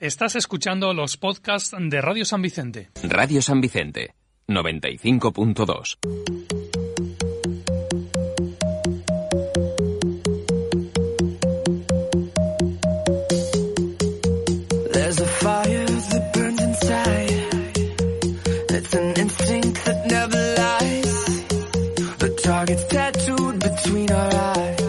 Estás escuchando los podcasts de Radio San Vicente. Radio San Vicente, 95.2. There's a fire that burns inside. It's an instinct that never lies. The target's tattooed between our eyes.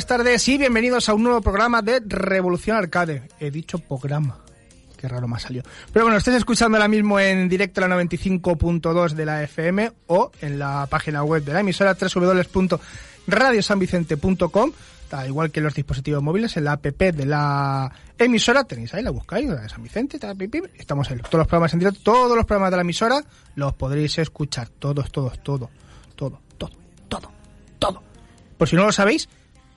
Buenas tardes y bienvenidos a un nuevo programa de Revolución Arcade. He dicho programa. Qué raro me ha salido. Pero bueno, estés escuchando ahora mismo en directo la 95.2 de la FM o en la página web de la emisora www.radiosanvicente.com al igual que en los dispositivos móviles, en la app de la emisora, tenéis ahí, la buscáis, la de San Vicente, estamos ahí. Todos los programas en directo, todos los programas de la emisora los podréis escuchar. Todos, todos, todo, todo, todo, todo, todo. Por si no lo sabéis,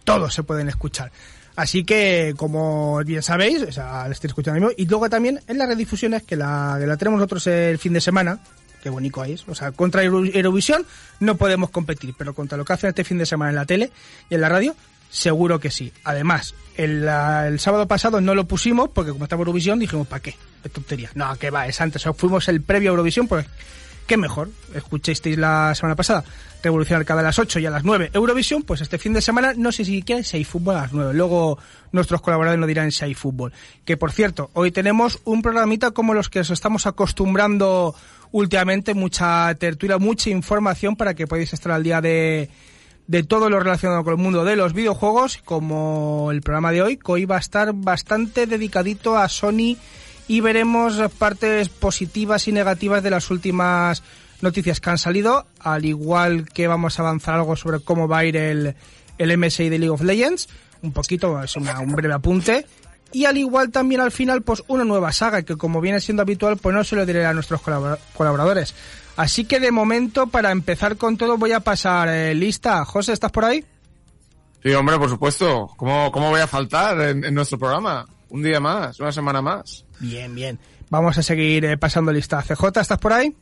todos se pueden escuchar. Así que, como bien sabéis, o sea, lo estoy escuchando mismo. Y luego también en las redifusiones, que la, que la tenemos nosotros el fin de semana. Qué bonito es. O sea, contra Euro- Eurovisión no podemos competir, pero contra lo que hacen este fin de semana en la tele y en la radio, seguro que sí. Además, el, la- el sábado pasado no lo pusimos porque como estaba Eurovisión dijimos, ¿para qué? Es tontería. No, que va, es antes. O fuimos el previo a Eurovisión, pues qué mejor. Escuchasteis la semana pasada Revolución Arcade a las 8 y a las 9 Eurovisión, pues este fin de semana no sé si siquiera si hay fútbol a las 9. Luego nuestros colaboradores nos dirán si hay fútbol. Que por cierto, hoy tenemos un programita como los que os estamos acostumbrando últimamente, mucha tertulia, mucha información para que podáis estar al día de, de todo lo relacionado con el mundo de los videojuegos, como el programa de hoy, que hoy va a estar bastante dedicadito a Sony y veremos partes positivas y negativas de las últimas noticias que han salido, al igual que vamos a avanzar algo sobre cómo va a ir el, el MSI de League of Legends, un poquito, es un breve apunte, y al igual también al final, pues una nueva saga, que como viene siendo habitual, pues no se lo diré a nuestros colabora- colaboradores. Así que de momento, para empezar con todo, voy a pasar eh, lista. José, ¿estás por ahí? Sí, hombre, por supuesto. ¿Cómo, cómo voy a faltar en nuestro programa? Un día más, una semana más. Bien, bien. Vamos a seguir eh, pasando lista. CJ, ¿estás por ahí?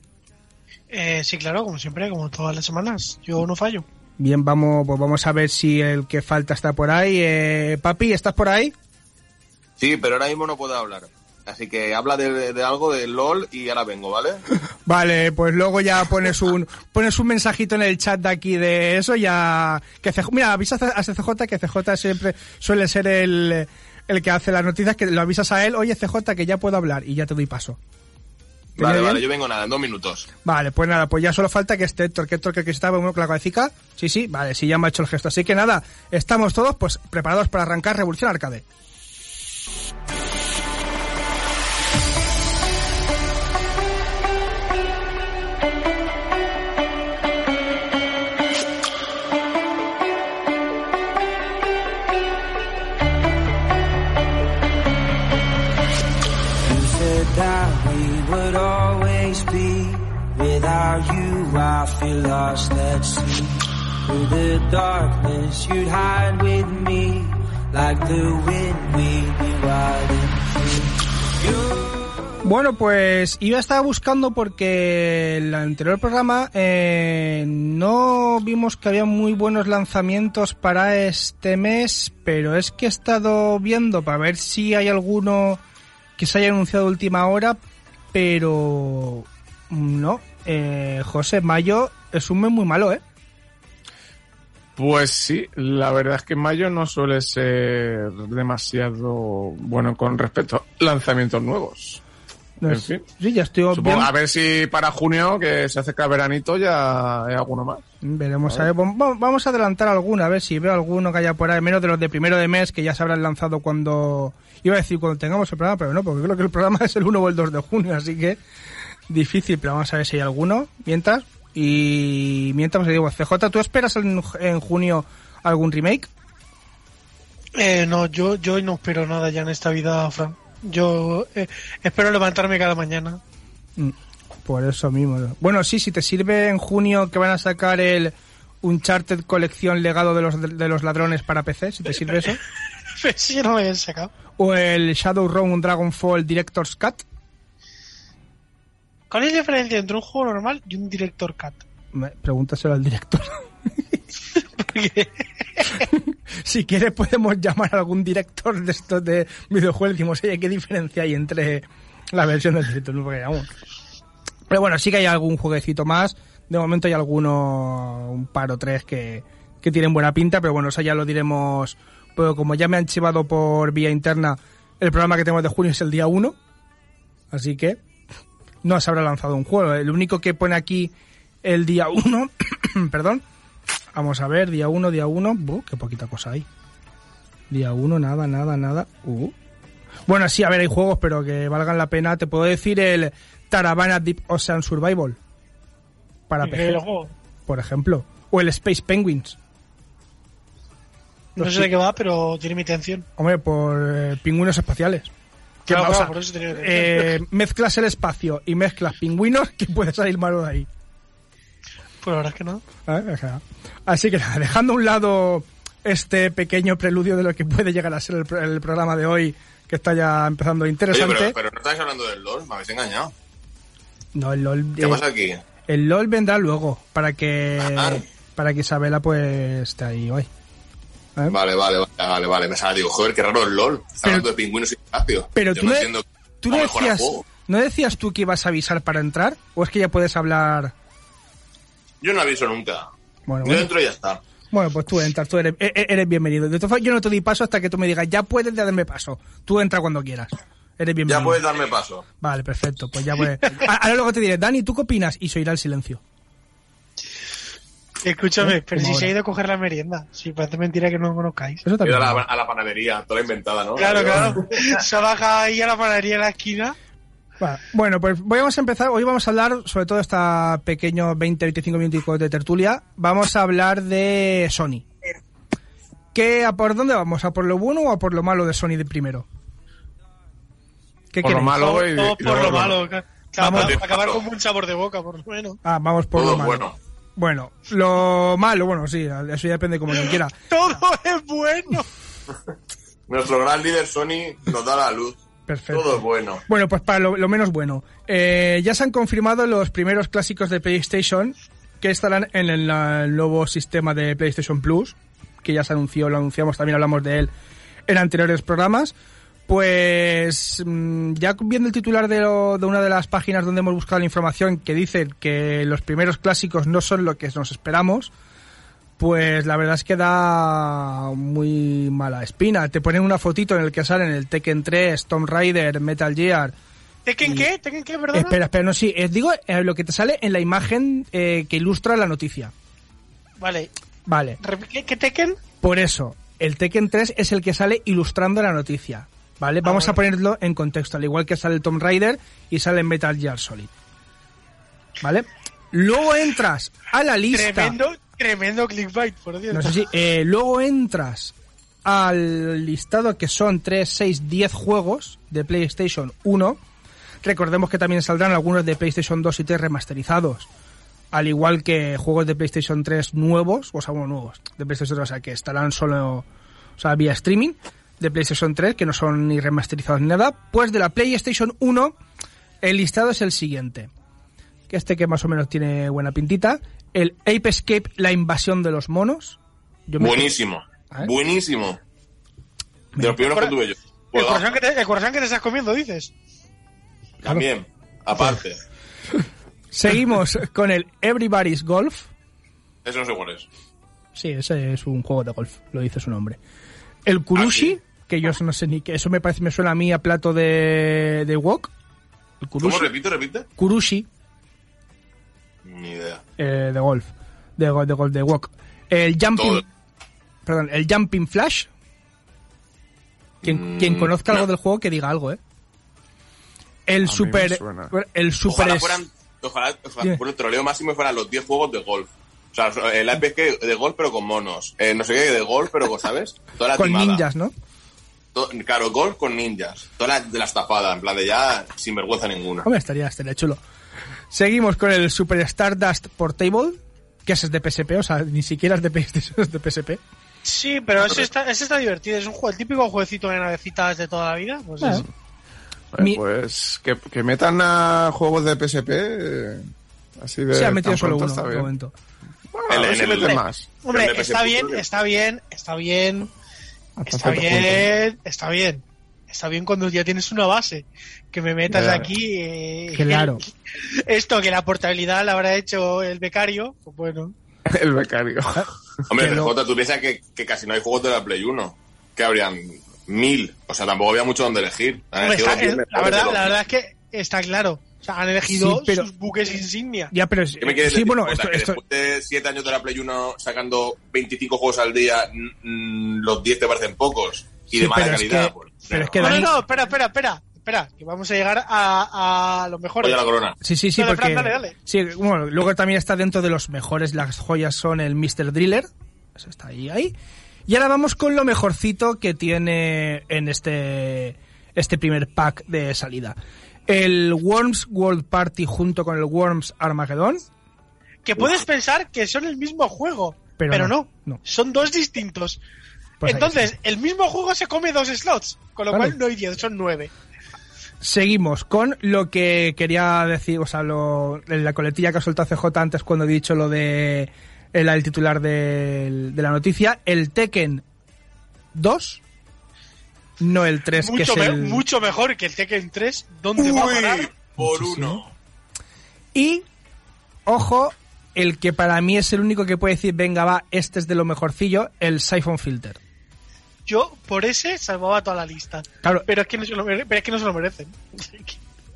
Eh, sí, claro, como siempre, como todas las semanas. Yo no fallo. Bien, vamos, pues vamos a ver si el que falta está por ahí. Eh, papi, ¿estás por ahí? Sí, pero ahora mismo no puedo hablar. Así que habla de, de algo de LOL y ahora vengo, ¿vale? Vale, pues luego ya pones un pones un mensajito en el chat de aquí de eso ya que CJ, mira, avisa a CJ que CJ siempre suele ser el el que hace las noticias que lo avisas a él, "Oye, CJ, que ya puedo hablar" y ya te doy paso. ¿Te Vale, vale, yo vengo nada, en dos minutos. Vale, pues nada, pues ya solo falta que esté Héctor, que Héctor que estaba uno con la cabecita. Sí, sí, vale, sí ya me ha hecho el gesto. Así que nada, estamos todos pues preparados para arrancar Revolución Arcade. You, I feel lost at sea. Through the darkness, you'd hide with me. Like the wind, we'd be wild and free. You Bueno, pues yo estaba buscando porque el anterior programa eh, no vimos que había muy buenos lanzamientos para este mes, pero es que he estado viendo para ver si hay alguno que se haya anunciado última hora, pero no. Eh, José, mayo es un mes muy malo, ¿eh? Pues sí, la verdad es que mayo no suele ser demasiado bueno con respecto a lanzamientos nuevos. No En es- fin. Sí, ya estoy Supongo, a ver si para junio, que se acerca el veranito, ya hay alguno más. Veremos a ver. Vam- Vamos a adelantar alguna, a ver si veo alguno que haya por ahí, menos de los de primero de mes que ya se habrán lanzado cuando. Iba a decir cuando tengamos el programa, pero no, porque creo que el programa es el 1 o el 2 de junio, así que difícil, pero vamos a ver si hay alguno. Mientras, Y mientras os digo, CJ, ¿tú esperas en, en junio algún remake? Eh, no, yo, yo no espero nada ya en esta vida, Fran. Yo eh, espero levantarme cada mañana. Mm, Por eso mismo. Bueno, sí, si te sirve en junio que van a sacar el Uncharted colección legado de los, de los ladrones para PC, si te sirve eso. si no me habían sacado. O el Shadowrun Dragonfall Director's Cut. ¿Cuál es la diferencia entre un juego normal y un Director Cut? Me- Pregúntaselo al director. Porque si quieres podemos llamar a algún director de estos de videojuegos y decimos, oye, ¿qué diferencia hay entre la versión del director? No, porque, vamos. Pero bueno, sí que hay algún jueguecito más. De momento hay alguno, un par o tres que, que tienen buena pinta, pero bueno, eso ya lo diremos. Pero como ya me han chivado por vía interna, el programa que tenemos de junio es el día 1. Así que no se habrá lanzado un juego. El único que pone aquí el día 1, perdón, Vamos a ver, día 1, día 1. Buh, qué poquita cosa hay. Día 1, nada, nada, nada. Uh. Bueno, sí, a ver, hay juegos, pero que valgan la pena. Te puedo decir el Taravana Deep Ocean Survival. Para ¿qué PC, juego? por ejemplo. O el Space Penguins. No sé de qué va, pero tiene mi atención. Hombre, por eh, pingüinos espaciales. Que Claro, por eso eh, mezclas el espacio y mezclas pingüinos, que puede salir malo de ahí. Pues la verdad es que no. O sea, así que nada, dejando a un lado este pequeño preludio de lo que puede llegar a ser el, pro- el programa de hoy, que está ya empezando Oye, interesante. pero, pero no estáis hablando del LOL, me habéis engañado. No, el LOL, ¿Qué eh, pasa aquí? el LOL vendrá luego, para que Ah. para que Isabela pues esté ahí hoy. ¿Eh? Vale, vale, vale, vale, vale. Pensaba, digo, joder, qué raro el LOL. Está Pero- hablando de pingüinos y espacio. Pero Yo tú no entiendo tú no decías. ¿no decías tú que ibas a avisar para entrar? ¿O es que ya puedes hablar? Yo no aviso nunca. Bueno, Yo bueno. entro y ya está. Bueno, pues tú entras, tú eres, e- e- eres bienvenido. De todas formas, yo no te doy paso hasta que tú me digas, ya puedes darme paso. Tú entra cuando quieras. Eres bienvenido. Ya puedes darme paso. Vale, perfecto. Pues ya puedes. Ahora luego te diré, Dani, ¿tú qué opinas? Y se oirá el silencio. Escúchame, ¿Eh? pero si se ha ido a coger la merienda. Si parece mentira que no lo conozcáis. Eso también. a la, a la panadería, toda inventada, ¿no? Claro, claro. Se ha bajado ahí a la panadería en la esquina. Bueno, pues vamos a empezar. Hoy vamos a hablar, sobre todo esta pequeño 20-25 minutos de tertulia, vamos a hablar de Sony. ¿Qué, ¿A por dónde vamos? ¿A por lo bueno o a por lo malo de Sony de primero? ¿Qué Por lo malo. Y- por lo lo- malo. Vamos. para acabar con un sabor de boca, por lo menos. Ah, vamos por Todo lo malo. bueno. Bueno, lo malo, bueno, sí, eso ya depende como quien quiera. Todo es bueno. Nuestro gran líder Sony nos da la luz. Perfecto. Todo es bueno. Bueno, pues para lo, lo menos bueno. Eh, ya se han confirmado los primeros clásicos de PlayStation que estarán en el nuevo sistema de PlayStation Plus, que ya se anunció, lo anunciamos, también hablamos de él en anteriores programas. Pues mm, ya viendo el titular de, lo- de una de las páginas donde hemos buscado la información que dice que los primeros clásicos no son lo que nos esperamos, pues la verdad es que da muy mala espina. Te ponen una fotito en el que salen el Tekken 3, Tomb Raider, Metal Gear. ¿Tekken Y- qué? ¿Tekken qué? Perdona. Espera, espera, no, sí, eh, digo eh, lo que te sale en la imagen eh, que ilustra la noticia. Vale. Vale, ¿Qué, qué Tekken? por eso, el Tekken 3 es el que sale ilustrando la noticia. ¿Vale? Vamos a ponerlo en contexto, al igual que sale el Tomb Raider y sale Metal Gear Solid. ¿Vale? Luego entras a la lista. Tremendo, tremendo clickbait, por Dios. No sé si. eh, luego entras al listado que son 3, 6, 10 juegos de PlayStation 1. Recordemos que también saldrán algunos de PlayStation 2 y 3 remasterizados. Al igual que juegos de PlayStation 3 nuevos, o sea, bueno, nuevos, de PlayStation 3, o sea, que estarán solo, o sea, vía streaming de PlayStation 3, que no son ni remasterizados ni nada. Pues de la PlayStation 1, el listado es el siguiente. Que este que más o menos tiene buena pintita. El Ape Escape, la invasión de los monos. Yo me- Buenísimo. Buenísimo. De los primeros que tuve yo. El corazón, que te, el corazón que te estás comiendo, dices. También. Aparte. Seguimos con el Everybody's Golf. Eso no sé cuál es. Sí, ese es un juego de golf, lo dice su nombre. El Kurushi, Ah, sí. Que yo no sé ni qué, eso me parece, me suena a mí a plato de, de wok. El ¿Cómo Kurushi. repite, repite? Kurushi, Ni idea. eh, de golf. De, go- de golf, de wok. El Jumping. Todo. Perdón, el Jumping Flash. Quien, Mm, quien conozca algo del juego, que diga algo, ¿eh. El super. El super. Ojalá fueran ojalá, por el troleo máximo fueran los 10 juegos de golf. O sea, el APK de golf pero con monos. Eh, no sé qué, de golf pero, ¿sabes? Toda la Con timada. ninjas, ¿no? To- claro, golf con ninjas. Toda la, de la estafada, en plan de ya sin vergüenza ninguna. Hombre, estaría, estaría chulo. Seguimos con el Super Stardust Portable, que ese es de PSP, o sea, ni siquiera es de PlayStation, es de PSP. Sí, pero ese está, ese está divertido. Es un juego, el típico jueguecito de navecitas de toda la vida. Pues es- Mi- Pues que, que metan a juegos de PSP eh, así de. Se ha metido tan solo pronto uno de bien. momento. Bueno, a En- ver en si el- meten más. Hombre, El está bien, está bien, está bien, está punto. bien, está bien. Está bien cuando ya tienes una base. Que me metas aquí. eh, Claro. Esto, que la portabilidad la habrá hecho el becario. Pues bueno. El becario. Hombre, Pero- PJ, tú piensas que, que casi no hay juegos de la Play 1. Que habrían mil. O sea, tampoco había mucho donde elegir. Hombre, está- eh, la, verdad, la verdad es que está claro. O sea, han elegido Sí, pero- sus buques insignia. Ya, pero ¿Qué me quieres sí, decir, bueno, Jota? esto, que esto, después de 7 años de la Play 1 sacando 25 juegos al día, los 10 te parecen pocos. Y Sí, de mala pero es calidad. que- pues, pero es que No, no, Dani- no, espera, espera, espera. Espera, que vamos a llegar a, a lo mejor. Oye, la corona. Sí, sí, sí, Dale, porque... Dale, dale. Sí, bueno, luego también está dentro de los mejores, las joyas son el Mr. Driller, eso está ahí, ahí. Y ahora vamos con lo mejorcito que tiene en este, este primer pack de salida. El Worms World Party junto con el Worms Armageddon, Que puedes pensar que son el mismo juego. Pero Pero, no, no, no. Son dos distintos. Pues Entonces, el mismo juego se come dos slots. Con lo cual no hay 10, son 9. Seguimos con lo que quería decir, o sea, lo, en la coletilla que ha soltado CJ antes cuando he dicho lo de el, el titular del- de, la noticia, el Tekken 2, no el 3, que Mucho, es me- el... mucho mejor que el Tekken 3. ¿Dónde va a parar? Uy, por Muchísimo. uno. Y, ojo, el que para mí es el único que puede decir, venga, va, este es de lo mejorcillo, el Siphon Filter. Yo por ese salvaba toda la lista. Claro, Pero es que no se lo, mere- pero es que no se lo merecen.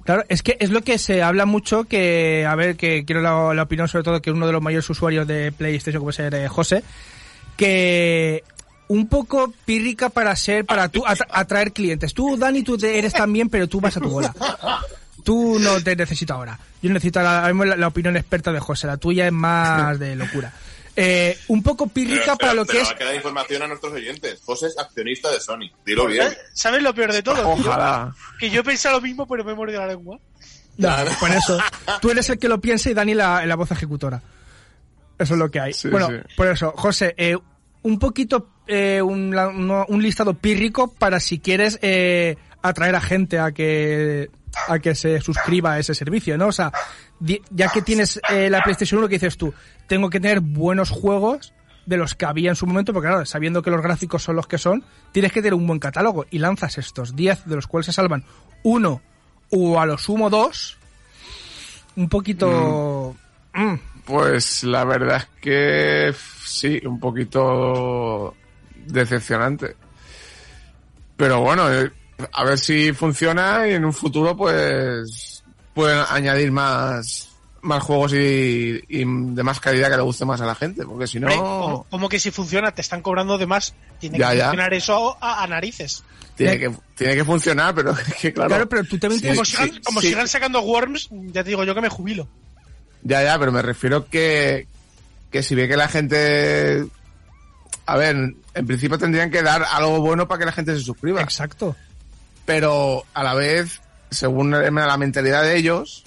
Claro, es que es lo que se habla mucho que, a ver, que quiero la, la opinión sobre todo que uno de los mayores usuarios de PlayStation como ser eh, José, que un poco pírrica para ser, para tú atra- atraer clientes. Tú, Dani, tú te- eres también, pero tú vas a tu bola. Tú no te necesito ahora. Yo necesito la, ahora mismo la, la opinión experta de José. La tuya es más de locura. Eh, un poco pírrica Pero, para pero- lo que pero es... hay que dar información a nuestros oyentes. José es accionista de Sony. Dilo bien. ¿Sabes lo peor de todo? Que yo- Ojalá. Que yo pensado lo mismo, pero me he mordido la lengua. Por eso. Tú eres el que lo piensa y Dani la, la voz ejecutora. Eso es lo que hay. Sí, bueno, sí. por eso, José, eh, un poquito, eh, un, un listado pírrico para si quieres eh, atraer a gente a que a que se suscriba a ese servicio, ¿no? O sea, ya que tienes eh, la PlayStation 1, que dices tú, tengo que tener buenos juegos de los que había en su momento, porque claro, sabiendo que los gráficos son los que son, tienes que tener un buen catálogo y lanzas estos 10 de los cuales se salvan uno o a lo sumo dos, un poquito... mm, Pues la verdad es que sí, un poquito decepcionante. Pero bueno, eh, a ver si funciona y en un futuro pues pueden añadir más más juegos y, y de más calidad que le guste más a la gente, porque si no como, como que si funciona te están cobrando de más, tiene Ya, que ya. funcionar eso a, a narices. tiene que tiene que funcionar, pero es que claro, Claro, pero tú también Sí. Como, sí, sigan, como sí. sigan sacando Worms, ya te digo yo que me jubilo. Ya, ya, pero me refiero que, que si ve que la gente... A ver, en principio tendrían que dar algo bueno para que la gente se suscriba. Exacto. Pero a la vez, según la mentalidad de ellos,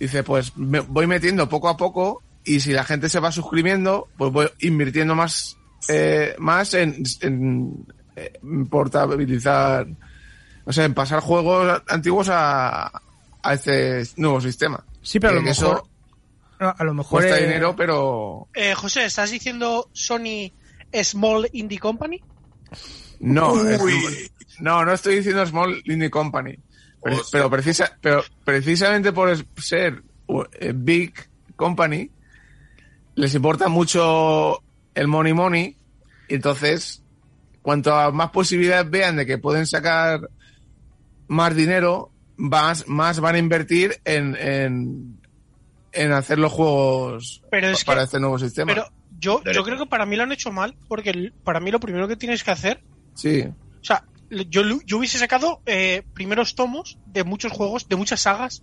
dice, pues me voy metiendo poco a poco y si la gente se va suscribiendo, pues voy invirtiendo más, eh, más en, en, en portabilizar, o sea, en pasar juegos antiguos a, a este nuevo sistema. Sí, pero a lo Que mejor... eso a lo mejor... cuesta eh, dinero, pero Eh, José, ¿estás diciendo Sony Small Indie Company? No, Uy. no, no estoy diciendo Small Indie Company. Pero, pero, precisa, pero precisamente por ser eh, Big Company, les importa mucho el money money. Y entonces, cuanto a más posibilidades vean de que pueden sacar más dinero, más, más van a invertir en, en, en hacer los juegos Pero es para que- este nuevo sistema. Pero yo, yo creo que para mí lo han hecho mal, porque el- para mí lo primero que tienes que hacer, sí. o sea, yo, yo hubiese sacado eh, primeros tomos de muchos juegos, de muchas sagas,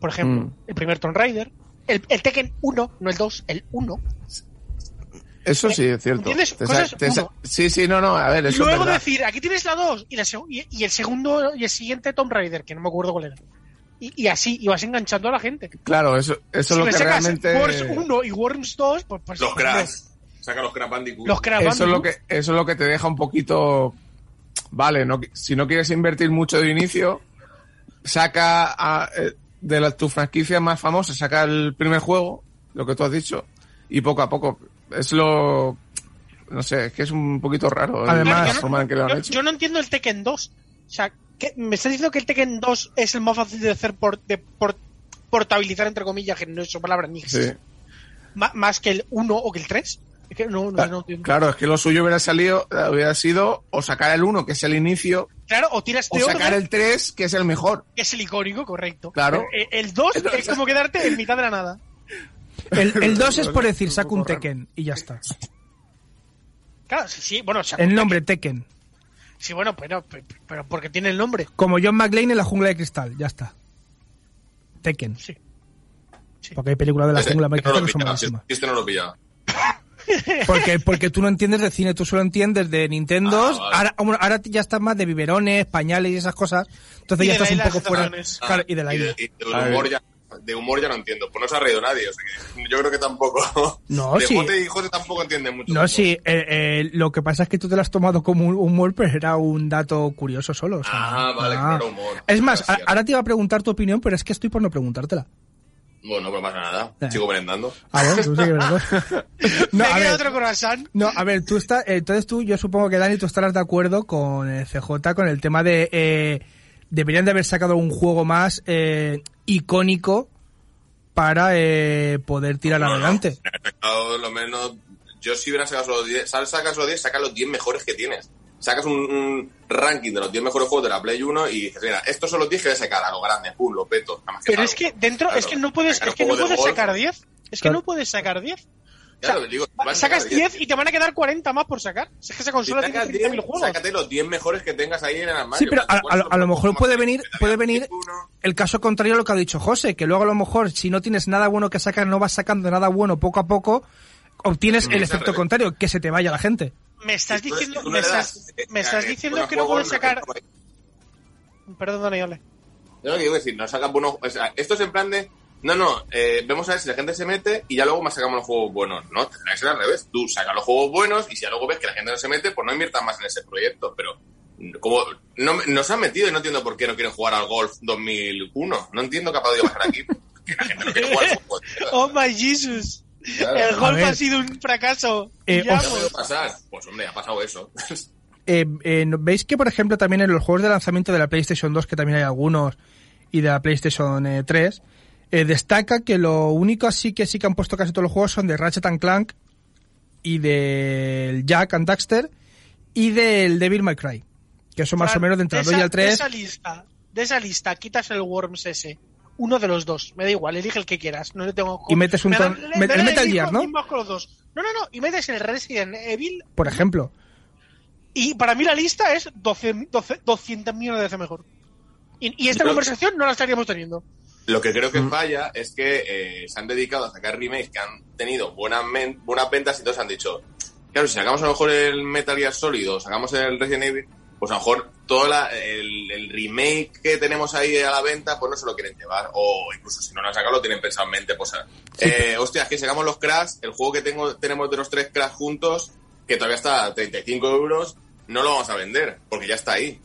por ejemplo, Mm. el primer Tomb Raider, el, el Tekken 1, no el 2, el 1. Eso sí es cierto. Cosas uno. sí, sí, no, no, a ver, Y eso es luego verdad. decir, aquí tienes la 2 y, la y, y el segundo y el siguiente Tomb Raider, que no me acuerdo cuál era. Y, y así, y vas enganchando a la gente. Claro, eso, eso si es lo que sacas realmente... Worms 1 y Worms 2, pues, pues Los Crash. Saca los Crash Bandicoot. Los Crash Eso es lo que, eso es lo que te deja un poquito... Vale, no, si no quieres invertir mucho de inicio, saca a- eh, de la, tu franquicia más famosa, saca el primer juego, lo que tú has dicho, y poco a poco. Es lo... No sé, es que es un poquito raro el- Además- la no- forma en que lo han yo, hecho. yo no entiendo el Tekken 2. O sea, ¿qué- ¿me estás diciendo que el Tekken 2 es el más fácil de hacer por, de por- portabilizar, entre comillas, que no es su palabra ni Sí. Más que el 1 o que el 3? Es que no, no, Cla- no entiendo. Claro, es que lo suyo hubiera salido, hubiera sido o sacar el 1, que es el inicio, Claro, o tiras o sacar orden, el 3, que es el mejor. que es el icónico, correcto. Claro. Pero, eh, El 2 es como quedarte en mitad de la nada. El, el 2 es por decir, saca un. Tekken y ya está. Claro, sí, sí, bueno, sea, El nombre Tekken. Sí, bueno, pero, pero, pero porque tiene el nombre. Como John McClane en la jungla de cristal, ya está. Tekken. Sí. Porque hay películas de la jungla de este cristal que son este no lo pillaba. Porque, porque tú no entiendes de cine, tú solo entiendes de Nintendo. Ah, vale. ahora, bueno, ahora ya estás más de biberones, pañales y esas cosas. Entonces Y ya estás un poco fuera. Ah, Claro, y de la y isla. de, y de A ver. humor ya, de humor ya no entiendo. Pues no se ha reído nadie. O sea que yo creo que tampoco. No, de sí. Jote y Jote tampoco entiende mucho. No, humor. sí, eh, eh, lo que pasa es que tú te lo has tomado como un humor, pero era un dato curioso solo. o sea, Ah, vale, ah. claro, humor. Es más, Gracias. ahora te iba a preguntar tu opinión, pero es que estoy por no preguntártela. Bueno, no pasa nada. Eh. Sigo merendando. A ver, tú sí que verdad. No, Me a queda ver, otro croissant. No, a ver, tú estás, eh, entonces tú, yo supongo que Dani, tú estarás de acuerdo con el CJ con el tema de eh, deberían de haber sacado un juego más eh, icónico para eh, poder tirar No, no, adelante. sacado lo menos. Yo si hubiera sacado solo 10, sal- sacas solo 10, saca los 10 mejores que tienes. Sacas un, un ranking de los 10 mejores juegos de la Play 1 y dices, mira, estos son los 10 que voy a sacar a lo grande, pum, lo peto. nada más Pero salgo. es que dentro, Claro, es que no puedes, sacar es que no puedes golf. sacar 10. Es que Claro. no puedes sacar 10. Claro, o sea, digo, van a Sacas sacar 10 y te van a quedar 40 más por sacar. Si es que esa Si consola sacas tiene 10, 30.000 juegos. sácate los 10 mejores que tengas ahí en el armario. Sí, pero a, ¿Cuántos a- a lo mejor puede venir, puede venir el caso contrario a lo que ha dicho José, que luego a lo mejor si no tienes nada bueno que sacar, no vas sacando nada bueno poco a poco, obtienes Mm, el es efecto contrario, que se te vaya la gente. Me estás Si diciendo, si tú me le das, estás, eh, me estás eh, diciendo que no puedes sacar. Perdón, Dani. Yo lo que quiero decir, no sacan buenos. O sea, esto es en plan de. No, no, eh, vemos a ver si la gente se mete y ya luego más sacamos los juegos buenos. No, tendrá que ser al revés. Tú sacas los juegos buenos y si ya luego ves que la gente no se mete, pues no inviertas más en ese proyecto. Pero, como no, nos han metido y no entiendo por qué no quieren jugar al Golf 2001. No entiendo qué ha podido pasar aquí. Que la gente no quiere jugar al fútbol. tío. Oh my Jesus. Claro. El golf ver. ha sido un fracaso. Eh, ¿Qué ha pues. podido pasar? Pues hombre, ha pasado eso. Eh, eh, ¿no- ¿Veis que, por ejemplo, también en los juegos de lanzamiento de la PlayStation 2, que también hay algunos, y de la PlayStation eh, 3, eh, destaca que lo único así que sí que han puesto casi todos los juegos son de Ratchet and Clank y del Jack and Daxter y del Devil May Cry, que son más o menos de entre el de 2 y el 3. De esa lista, de esa lista, quitas el Worms ese. Uno de los dos. Me da igual, elige el que quieras. No le tengo. Y metes un Me ton- met- me el Metal Gear, ¿no? mismos con los dos. No, no, no. Y metes el Resident Evil. Por ejemplo. Y para mí la lista es 12, 12 200 millones de veces mejor. Y, y esta conversación no la estaríamos teniendo. Lo que creo que Mm. falla es que eh, se han dedicado a sacar remakes que han tenido buenas, men- buenas ventas y entonces han dicho, claro, si sacamos a lo mejor el Metal Gear Solid o sacamos el Resident Evil, pues a lo mejor todo la- el, el remake que tenemos ahí a la venta, pues no se lo quieren llevar. O incluso si no lo han sacado, lo tienen pensado en mente. Pues, eh, hostia, es que sacamos los Crash, el juego que tengo, tenemos de los tres Crash juntos, que todavía está a 35 euros, no lo vamos a vender, porque ya está ahí.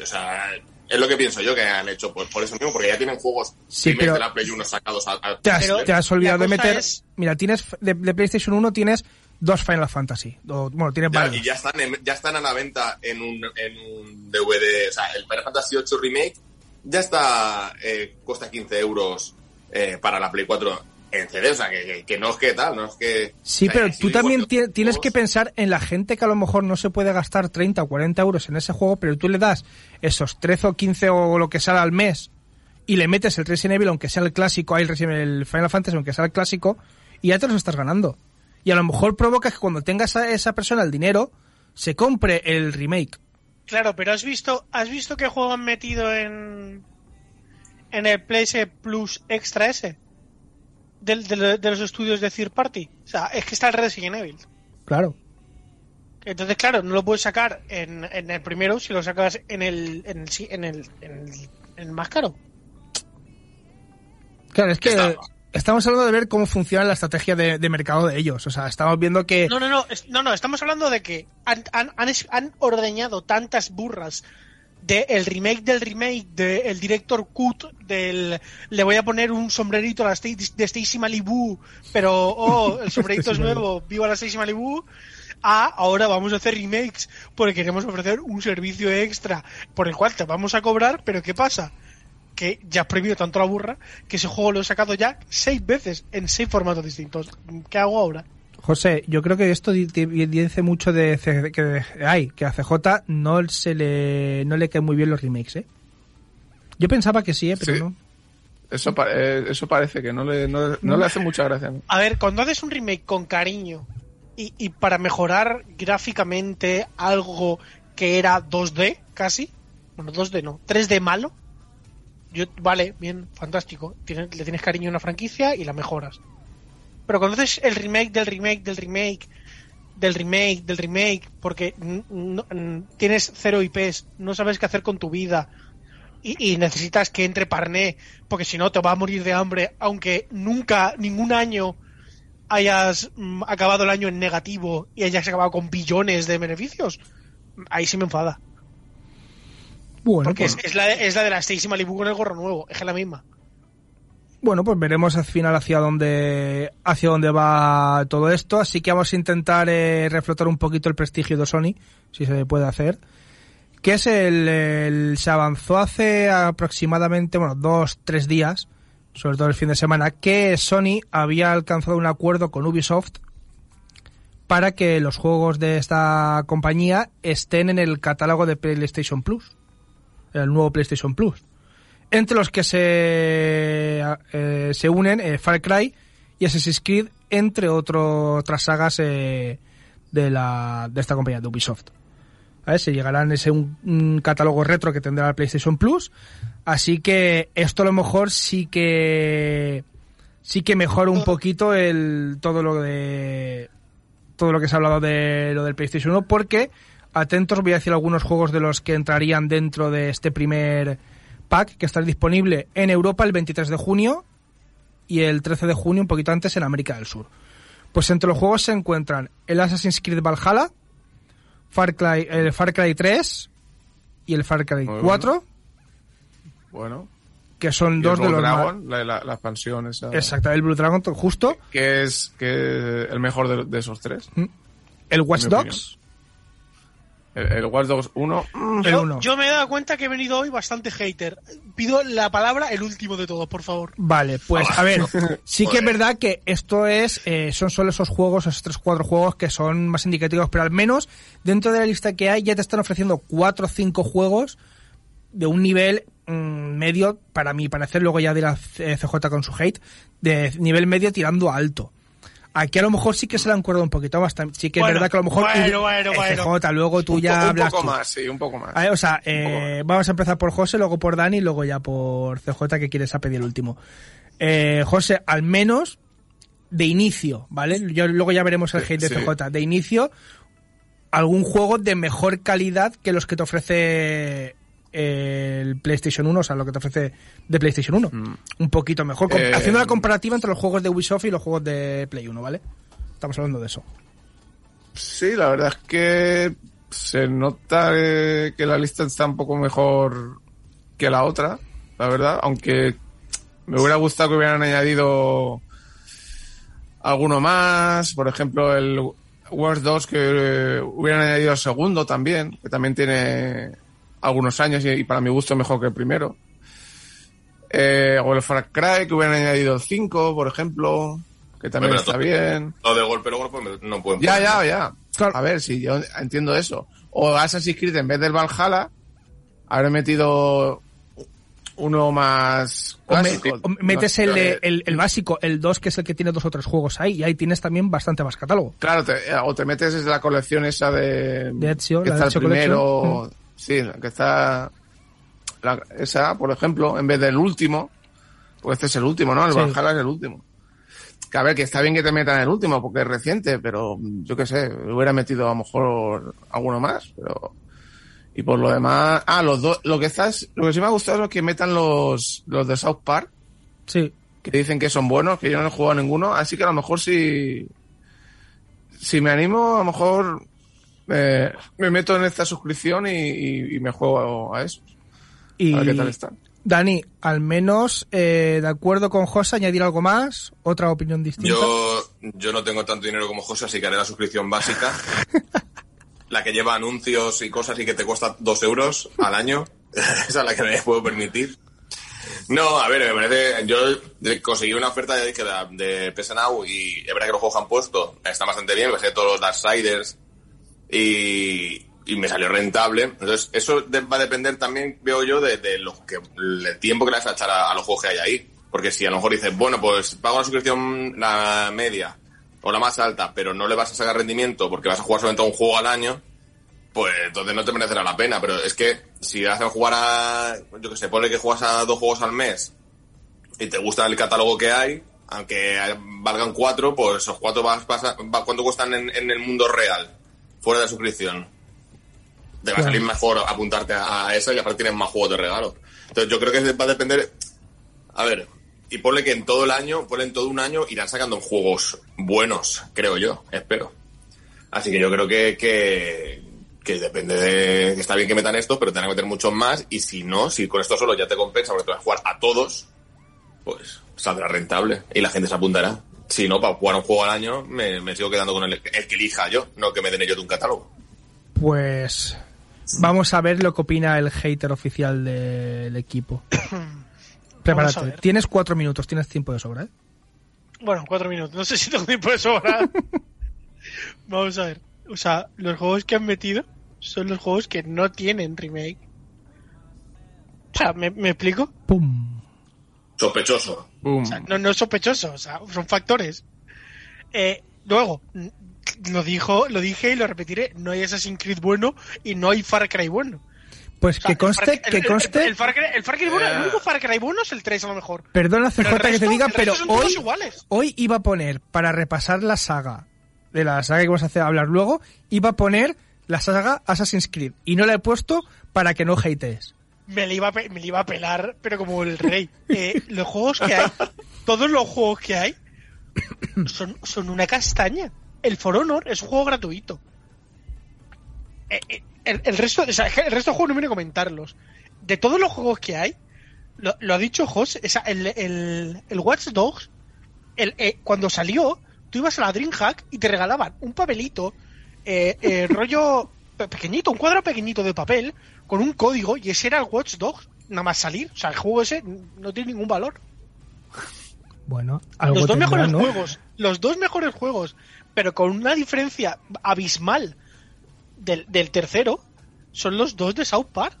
O sea, es lo que pienso yo que han hecho, pues por eso mismo, porque ya tienen juegos Sí, pero- de la Play 1 sacados a, a- Te has, Pero te has olvidado de meter. es- Mira, tienes de, de PlayStation 1 tienes dos Final Fantasy. O, bueno, tienes Ya, varios. y ya están, en- ya están a la venta en un, en un DVD. O sea, el Final Fantasy VIII Remake ya está, eh, cuesta 15 euros eh, para la Play 4 en CD. O sea, que, que- que no es que tal, no es que. Sí, o sea, pero tú también tienes que pensar en la gente que a lo mejor no se puede gastar 30 o 40 euros en ese juego, pero tú le das esos 13 o 15 o lo que sale al mes y le metes el Resident Evil, aunque sea el clásico, hay el, Resident- el Final Fantasy, aunque sea el clásico, y ya te los estás ganando. Y a lo mejor provoca que cuando tengas a esa persona el dinero, se compre el remake. Claro, pero has visto, has visto qué juego han metido en en el PS Plus Extra S del- de, de los estudios de Third Party. O sea, es que está el Resident Evil. Claro. Entonces, claro, no lo puedes sacar en, en el primero si lo sacas en el, en el, en el, en el, en el más caro. Claro, es que Está- estamos hablando de ver cómo funciona la estrategia de, de mercado de ellos. O sea, estamos viendo que. No, no, no, es- no, no, estamos hablando de que han, han, han, han ordeñado tantas burras del remake del remake, del director cut, del le voy a poner un sombrerito a la de Stacy Malibu, pero oh, el sombrerito es nuevo, viva la Stacy Malibu, a ahora vamos a hacer remakes porque queremos ofrecer un servicio extra por el cual te vamos a cobrar, pero ¿qué pasa? Que ya has prohibido tanto la burra que ese juego lo he sacado ya seis veces en seis formatos distintos. ¿Qué hago ahora? José, yo creo que esto di- di- dice mucho de C- que hay que a CJ no se le no le caen muy bien los remakes, ¿eh? Yo pensaba que sí, ¿eh? pero Sí. no. Eso, pa- eh, eso parece que no le, no, no le hace mucha gracia. ¿no? A ver, cuando haces un remake con cariño y, y para mejorar gráficamente algo que era 2D casi, bueno, 2D no, 3D malo, yo, vale, bien, fantástico, Tienes- le tienes cariño a una franquicia y la mejoras. Pero cuando haces el remake del remake del remake del remake del remake porque no- tienes cero IPs, no sabes qué hacer con tu vida y, y necesitas que entre Parné porque si no te va a morir de hambre aunque nunca, ningún año hayas mm, acabado el año en negativo y hayas acabado con billones de beneficios, ahí sí me enfada. Bueno, Porque es, es la, es la de la Stacy Malibu con el gorro nuevo, es la misma. Bueno, pues veremos al final hacia dónde hacia dónde va todo esto. Así que vamos a intentar eh, reflotar un poquito el prestigio de Sony, si se puede hacer. Que es el, se avanzó hace aproximadamente, bueno, dos, tres días, sobre todo el fin de semana, que Sony había alcanzado un acuerdo con Ubisoft para que los juegos de esta compañía estén en el catálogo de PlayStation Plus, el nuevo PlayStation Plus. Entre los que se, eh, se unen eh, Far Cry y Assassin's Creed, entre otro- otras sagas eh, de, la, de esta compañía, de Ubisoft. ¿Vale? Se llegarán ese un, catálogo retro que tendrá el PlayStation Plus. Así que esto a lo mejor sí que sí que mejora un poquito el todo lo de todo lo que se ha hablado de lo del PlayStation 1 porque atentos voy a decir algunos juegos de los que entrarían dentro de este primer pack que estará disponible en Europa el 23 de junio y el 13 de junio un poquito antes en América del Sur. Pues entre los juegos se encuentran el Assassin's Creed Valhalla, Far Cry, el Far Cry 3 y el Far Cry Muy 4, Bueno. que son Y dos el de Blue los más... Dragon, la, la, la expansión esa. Exacto, el Blue Dragon justo, Que es que el mejor de, de esos tres. el Watch Dogs, El, el Watch Dogs 1. el Yo, 1. yo me he dado cuenta que he venido hoy bastante hater. Pido la palabra el último de todos, por favor. Vale, pues a ver, sí que es verdad que esto es, eh, son solo esos juegos, esos tres cuatro juegos que son más indicativos, pero al menos dentro de la lista que hay ya te están ofreciendo cuatro o cinco juegos de un nivel mm, medio, para mi parecer, luego ya dirá eh, CJ con su hate, de nivel medio tirando a alto. Aquí a lo mejor sí que se le han un poquito bastante. Sí que es Bueno, verdad que a lo mejor. bueno, bueno, bueno. CJ, luego tú un, ya po- un hablas. poco tú. más, sí, un poco más. O sea, eh, vamos a empezar por José, luego por Dani luego ya por CJ que quieres a pedir el último. Eh, José, al menos de inicio, ¿vale? Yo, luego ya veremos el Sí, hate de sí. CJ. De inicio, algún juego de mejor calidad que los que te ofrece el PlayStation 1, o sea, lo que te ofrece de PlayStation 1. Un poquito mejor. Eh, haciendo la comparativa entre los juegos de Ubisoft y los juegos de Play 1, ¿vale? Estamos hablando de eso. Sí, la verdad es que se nota eh, que la lista está un poco mejor que la otra, la verdad, aunque me hubiera gustado que hubieran añadido alguno más, por ejemplo el Wars 2 que eh, hubieran añadido el segundo también, que también tiene algunos años y, y para mi gusto mejor que el primero. Eh, o el Far Cry que hubieran añadido el 5, por ejemplo, que también Pero está bien. Lo de golpe me- no pueden Ya, poner. ya, ya. Claro. A ver, si yo entiendo eso. O Assassin's Creed en vez del Valhalla, habré metido uno más O me- clásico. o metes el, No, eh, el, el básico, el 2, que es el que tiene dos o tres juegos ahí, y ahí tienes también bastante más catálogo. Claro, te- o te metes desde la colección esa de... De Ezio, que la está el primero... Collection. Sí, que está... la- esa, por ejemplo, en vez del último, pues este es el último, ¿no? El Sí. Valhalla es el último. Que a ver, que está bien que te metan el último porque es reciente, pero mm, yo qué sé, hubiera metido a lo mejor alguno más, pero... Y por lo demás... Ah, los dos... Lo que estás... Lo que sí me ha gustado es que metan los, los de South Park, Sí. que dicen que son buenos, que yo no he jugado ninguno, así que a lo mejor si... Si me animo, a lo mejor eh, me meto en esta suscripción y, y- y me juego a eso. Y A ver qué tal están. Dani, al menos eh, de acuerdo con José, añadir algo más, otra opinión distinta. Yo, yo no tengo tanto dinero como José, así que haré la suscripción básica. la que lleva anuncios y cosas y que te cuesta dos euros al año. Esa es la que me puedo permitir. No, a ver, me parece. Yo conseguí una oferta, de, de PS Now y es verdad que los juegos han puesto están bastante bien, me sé todos los Darksiders y, me salió rentable. Entonces, eso va a depender también, veo yo, de, de que, el tiempo que le vas a echar a, a los juegos que hay ahí. Porque si a lo mejor dices, bueno, pues pago la suscripción la media o la más alta, pero no le vas a sacar rendimiento porque vas a jugar solamente a un juego al año, pues entonces no te merecerá la pena. Pero es que si vas a jugar a, yo que sé, ponle que juegas a dos juegos al mes y te gusta el catálogo que hay, aunque valgan cuatro, pues esos cuatro vas, pasa- va- ¿cuánto cuestan en el mundo real? Fuera de suscripción. Te va a salir mejor apuntarte a, a esa y aparte tienes más juegos de regalo. Entonces yo creo que va a depender... A ver, y ponle que en todo el año, ponle en todo un año, irán sacando juegos buenos, creo yo, espero. Así que yo creo que, que, que depende de... que Está bien que metan esto, pero tendrán que meter muchos más. Y si no, si con esto solo ya te compensa porque te vas a jugar a todos, pues saldrá rentable y la gente se apuntará. Si no, para jugar un juego al año, me, me sigo quedando con el, el que elija yo, no que me den ellos de un catálogo. Pues vamos a ver lo que opina el hater oficial del equipo. Prepárate. Tienes cuatro minutos, tienes tiempo de sobra, ¿eh? Bueno, cuatro minutos. No sé si tengo tiempo de sobra. Vamos a ver. O sea, los juegos que han metido son los juegos que no tienen remake. O sea, ¿me, me explico? ¡Pum! Sospechoso. Boom. O sea, no, no es sospechoso, o sea, son factores. Eh, luego, lo dijo, lo dije y lo repetiré, no hay Assassin's Creed bueno y no hay Far Cry bueno. Pues O sea, que conste, que el- el- conste, El, Far Cry, el Far Cry bueno, el único Far Cry bueno es el 3 a lo mejor. perdona CJ el que te resto- diga, pero resto hoy, hoy iba a poner, para repasar la saga, de la saga que vamos a hacer hablar luego, iba a poner la saga Assassin's Creed. Y no la he puesto para que no hatees. Me le iba a, me le iba a pelar, pero como el rey. Eh, los juegos que hay, todos los juegos que hay, son, son una castaña. El For Honor es un juego gratuito. Eh, eh, el, el resto, el resto de juegos no viene a comentarlos. De todos los juegos que hay, lo, ha dicho Jos, el, el, el Watch Dogs, cuando salió, tú ibas a la DreamHack y te regalaban un papelito, rollo pe- pequeñito, un cuadro pequeñito de papel, con un código, y ese era el Watch Dogs, nada más salir. O sea, el juego ese no tiene ningún valor. Bueno, algo Los dos tendrá, mejores ¿no? juegos, los dos mejores juegos, pero con una diferencia abismal del, del tercero, son los dos de South Park.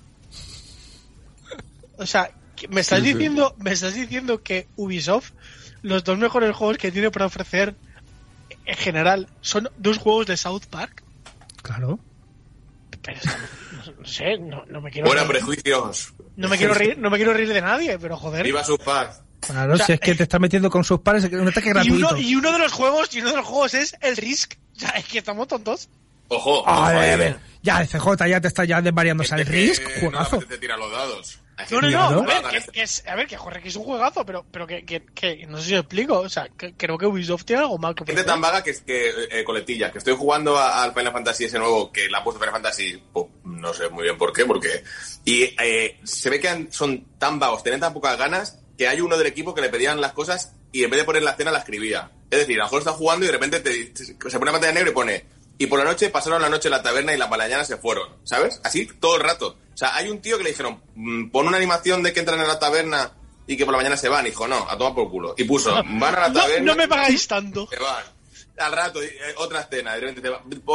O sea, me estás Sí, sí. diciendo, me estás diciendo que Ubisoft, los dos mejores juegos que tiene para ofrecer en general, son dos juegos de South Park. Claro. Pero no, no sé, no, no me quiero Buena reír, prejuicios. no me quiero reír, no me quiero reír de nadie, pero joder. Viva sus paz. Claro, O sea, si es que te estás metiendo con sus pares, es un ataque y gratuito. uno, y uno de los juegos, y uno de los juegos es el Risk. O sea, es que estamos tontos. Ojo. A ver, ahí, a ver. eh. Ya, el CJ ya te está ya desvariando. O sea, el Risk, no juegazo. apetece tirar los dados. No, no, no, a ver, que, que es, a ver, que, joder, que es un juegazo, pero, pero que, que, que no sé si lo explico, o sea, que, creo que Ubisoft tiene algo mal que Gente tan vaga que, que eh, coletilla, que estoy jugando al Final Fantasy ese nuevo, que la ha puesto Final Fantasy, pues, no sé muy bien por qué, porque... Y eh, se ve que han- son tan vagos, tienen tan pocas ganas, que hay uno del equipo que le pedían las cosas y en vez de poner la escena la escribía. Es decir, a lo mejor está jugando y de repente te- te- se pone la pantalla negra y pone... Y por la noche pasaron la noche en la taberna y la mañana se fueron, ¿sabes? Así todo el rato. O sea, hay un tío que le dijeron, "Mm, pon una animación de que entran en la taberna y que por la mañana se van. Y dijo, no, a tomar por culo. Y puso, van a la taberna... no me pagáis tanto. Se van. Al rato, eh, otra escena. De repente,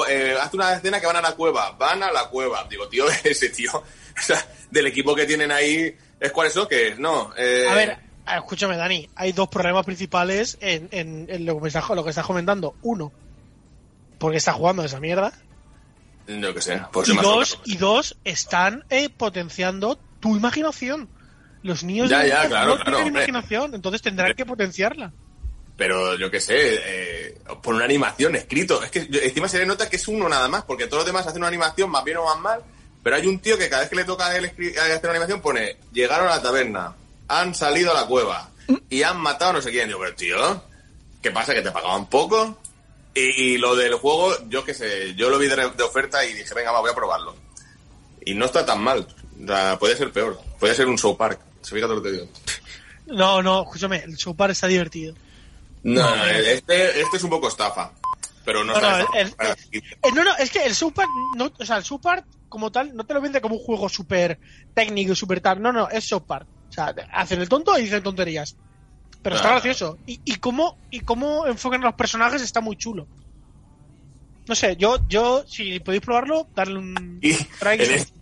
eh, hazte una escena que van a la cueva. Van a la cueva. Digo, tío, ese tío. O sea, del equipo que tienen ahí. ¿Es cuál es eso? que es? No. eh, A ver, a- escúchame, Dani, hay dos problemas principales en, en, en lo, que me estás, lo que estás comentando. Uno, porque está jugando esa mierda. No que sé. Pues Y dos, y dos, están eh, potenciando tu imaginación. Los niños Ya, ya, claro, no claro, tienen hombre. imaginación, entonces tendrán que potenciarla. Pero yo qué sé, eh, por una animación escrito. Es que encima se le nota que es uno nada más, porque todos los demás hacen una animación más bien o más mal. Pero hay un tío que cada vez que le toca hacer una animación pone, llegaron a la taberna, han salido a la cueva y han matado a no sé quién. Yo, pero tío, ¿qué pasa? ¿Que te pagaban poco? Y, lo del juego, yo qué sé, yo lo vi de, de oferta y dije, venga, va, voy a probarlo. Y no está tan mal. O sea, puede ser peor. Puede ser un show park. Se fija todo lo que te digo. No, no, escúchame, el South Park está divertido. No, este, este es un poco estafa. Pero no, No, está no, el- no, no, es que el South Park, no, o sea, el South Park como tal no te lo vende como un juego súper técnico y súper tal. No, no, es South Park. O sea, hacen el tonto y dicen tonterías. Pero está gracioso. Y, y cómo, y cómo enfocan a los personajes está muy chulo. No sé, yo, yo, si podéis probarlo, darle un Y este-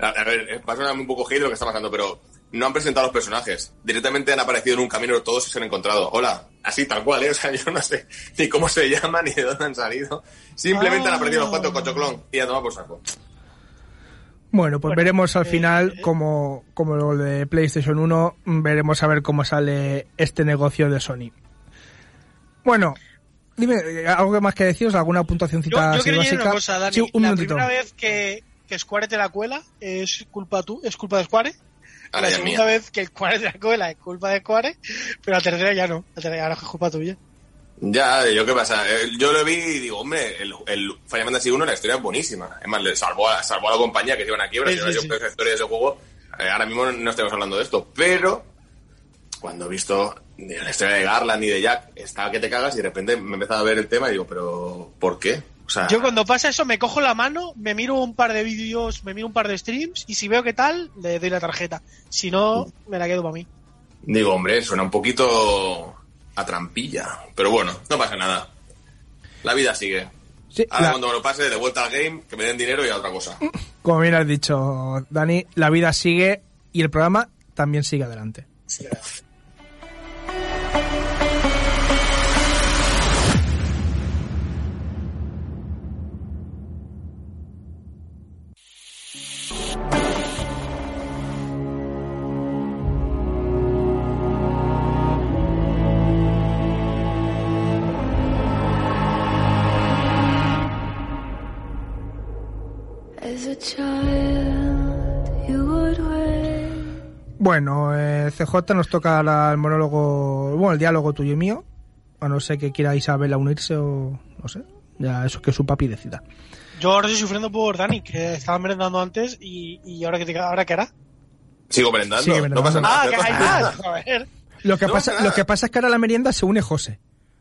a, a ver, eh, va a sonar un poco hate lo que está pasando, pero no han presentado los personajes. Directamente han aparecido en un camino todos y se han encontrado. Hola, así tal cual, ¿eh? O sea, yo no sé ni cómo se llaman ni de dónde han salido. Simplemente han Ah. aparecido los cuatro cochoclón y a tomar por saco. Bueno, pues Bueno, veremos al eh, final eh. como, como lo de PlayStation 1, mm, veremos a ver cómo sale este negocio de Sony. Bueno, dime, eh, ¿algo más que deciros? ¿Alguna Yo, puntuacióncita yo así quería decir básica? una cosa, Dani. Sí, un la minutito. primera vez que, que Square te la cuela es culpa tú, es culpa de Square. Ahora la ya es segunda mía. vez que el Square te la cuela es culpa de Square, pero la tercera ya no. La tercera ahora es culpa tuya. Ya, yo qué pasa. Eh, Yo lo vi y digo, hombre, el, el Final Fantasy 1, la historia es buenísima. Es más, le salvó a, salvó a la compañía que se iban a quiebra. Sí, si sí, sí. yo esa historia de ese juego, eh, ahora mismo no estamos hablando de esto. Pero, cuando he visto ni la historia de Garland ni de Jack, estaba que te cagas y de repente me he empezado a ver el tema y digo, pero, ¿por qué? O sea, Yo cuando pasa eso me cojo la mano, me miro un par de vídeos, me miro un par de streams y si veo que tal, le doy la tarjeta. Si no, me la quedo para mí. digo, hombre, suena un poquito a trampilla. Pero bueno, no pasa nada. La vida sigue. Sí, Ahora la- cuando me lo pase, de vuelta al game, que me den dinero y a otra cosa. como bien has dicho, Dani, la vida sigue y el programa también sigue adelante. As Bueno, eh, CJ nos toca ahora el monólogo, bueno, el diálogo tuyo y mío, a no ser que quiera Isabela unirse o no sé, ya eso que su papi decida. Yo ahora estoy sufriendo por Dani, que estaba merendando antes y, y ahora que te, ahora qué hará. Sigo merendando, Sigue no pasa merendando. nada. Ah, no que hay más. Joder. Lo que, No pasa, lo que pasa es que ahora a la merienda se une José,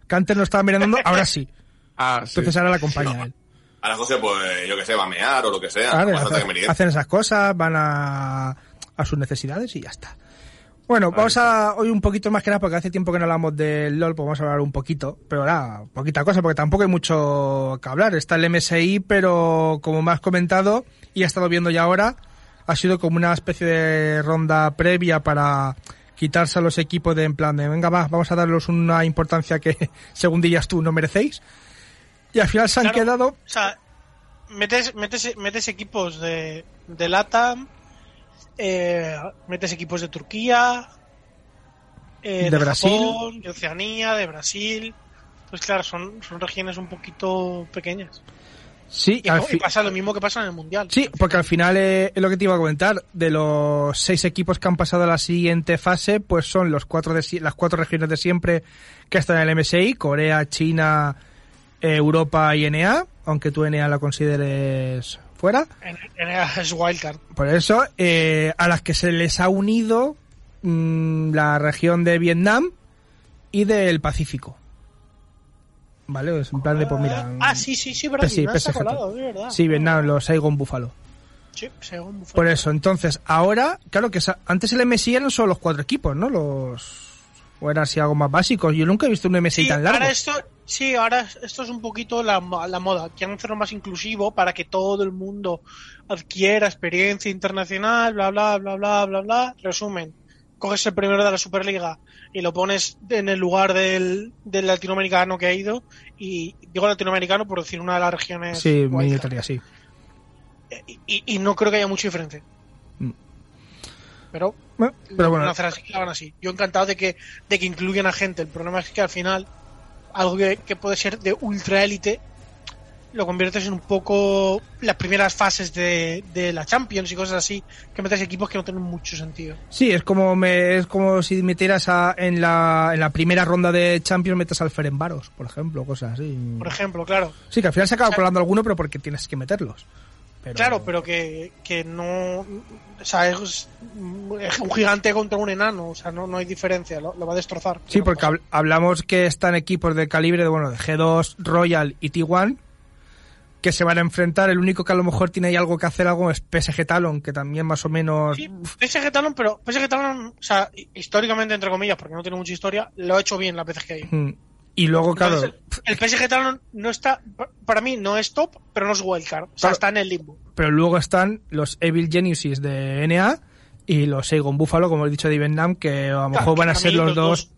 que antes no estaba merendando, ahora sí. Ah, sí. Entonces ahora la acompaña a él. Ahora José, pues yo que sé, va a mear o lo que sea. Claro, no hace hacen esas cosas, van a, a sus necesidades y ya está. Bueno, vamos a hoy un poquito más que nada, porque hace tiempo que no hablamos del LOL, pues vamos a hablar un poquito, pero ahora, poquita cosa, porque tampoco hay mucho que hablar. Está el MSI, pero como me has comentado, y he estado viendo ya ahora, ha sido como una especie de ronda previa para quitarse a los equipos de en plan de, venga, va, vamos a darles una importancia que, según dirías tú, no merecéis. Y al final se han Claro. quedado O sea, metes, metes, metes equipos de, de LATAM, eh, metes equipos de Turquía, eh, De Brasil. Japón, de Oceanía, de Brasil. Pues claro, son, son regiones un poquito pequeñas. Sí, Y, al y fi- pasa lo mismo que pasa en el Mundial. Sí, porque al final eh, es lo que te iba a comentar. De los seis equipos que han pasado a la siguiente fase, pues son los cuatro de, las cuatro regiones de siempre que están en el MSI, Corea, China, eh, Europa y NA, aunque tú NA la consideres fuera. Es Wildcard. Por eso, eh, a las que se les ha unido mm, la región de Vietnam y del Pacífico. ¿Vale? Es en plan de, pues mira... Ah, sí, sí, sí, verdad. Sí, se ha PSGT. colado, es verdad. Sí, Vietnam, los Saigon Buffalo. Sí, según Buffalo. Por eso, entonces, ahora, claro que antes el MSI eran solo los cuatro equipos, ¿no? Los. O eran así algo más básicos. Yo nunca he visto un MSI Sí, tan largo. ahora esto, sí, ahora esto es un poquito la, la moda. Quieren hacerlo más inclusivo para que todo el mundo adquiera experiencia internacional, bla, bla, bla, bla, bla, bla. Resumen, coges el primero de la Superliga y lo pones en el lugar del, del latinoamericano que ha ido. Y digo latinoamericano por decir una de las regiones. Sí, minoritaria, sí. y, y- y no creo que haya mucha diferencia. pero Bueno, lo pero bueno, van a hacer así, hagan así. Yo encantado de que, de que incluyan a gente. El problema es que al final, algo que, que puede ser de ultra élite, lo conviertes en un poco las primeras fases de, de la Champions y cosas así, que metes equipos que no tienen mucho sentido. sí, es como me, es como si metieras a, en, la, en la primera ronda de Champions metes al Ferenbaros, por ejemplo, cosas así. Por ejemplo, claro. Sí, que al final se acaba colando alguno, pero porque tienes que meterlos. Pero- Claro, pero que, que no. O sea, es, es un gigante contra un enano. O sea, no, no hay diferencia. Lo, lo va a destrozar. Sí, porque pasa. hablamos que están equipos de calibre de, bueno, de G2, Royal y T1 que se van a enfrentar. El único que a lo mejor tiene ahí algo que hacer algo es PSG Talon, que también más o menos... Sí, PSG Talon, pero PSG Talon, o sea, históricamente, entre comillas, porque no tiene mucha historia, lo ha hecho bien la PSG ahí. Mm. Y luego, claro, el PSG Talon no está, para mí no es top, pero no es wildcard. O sea, Claro. está en el limbo. pero luego están los Evil Geniuses de NA y los Seigon Buffalo, como he dicho de Vietnam, que a lo mejor Claro, van a ser los dos...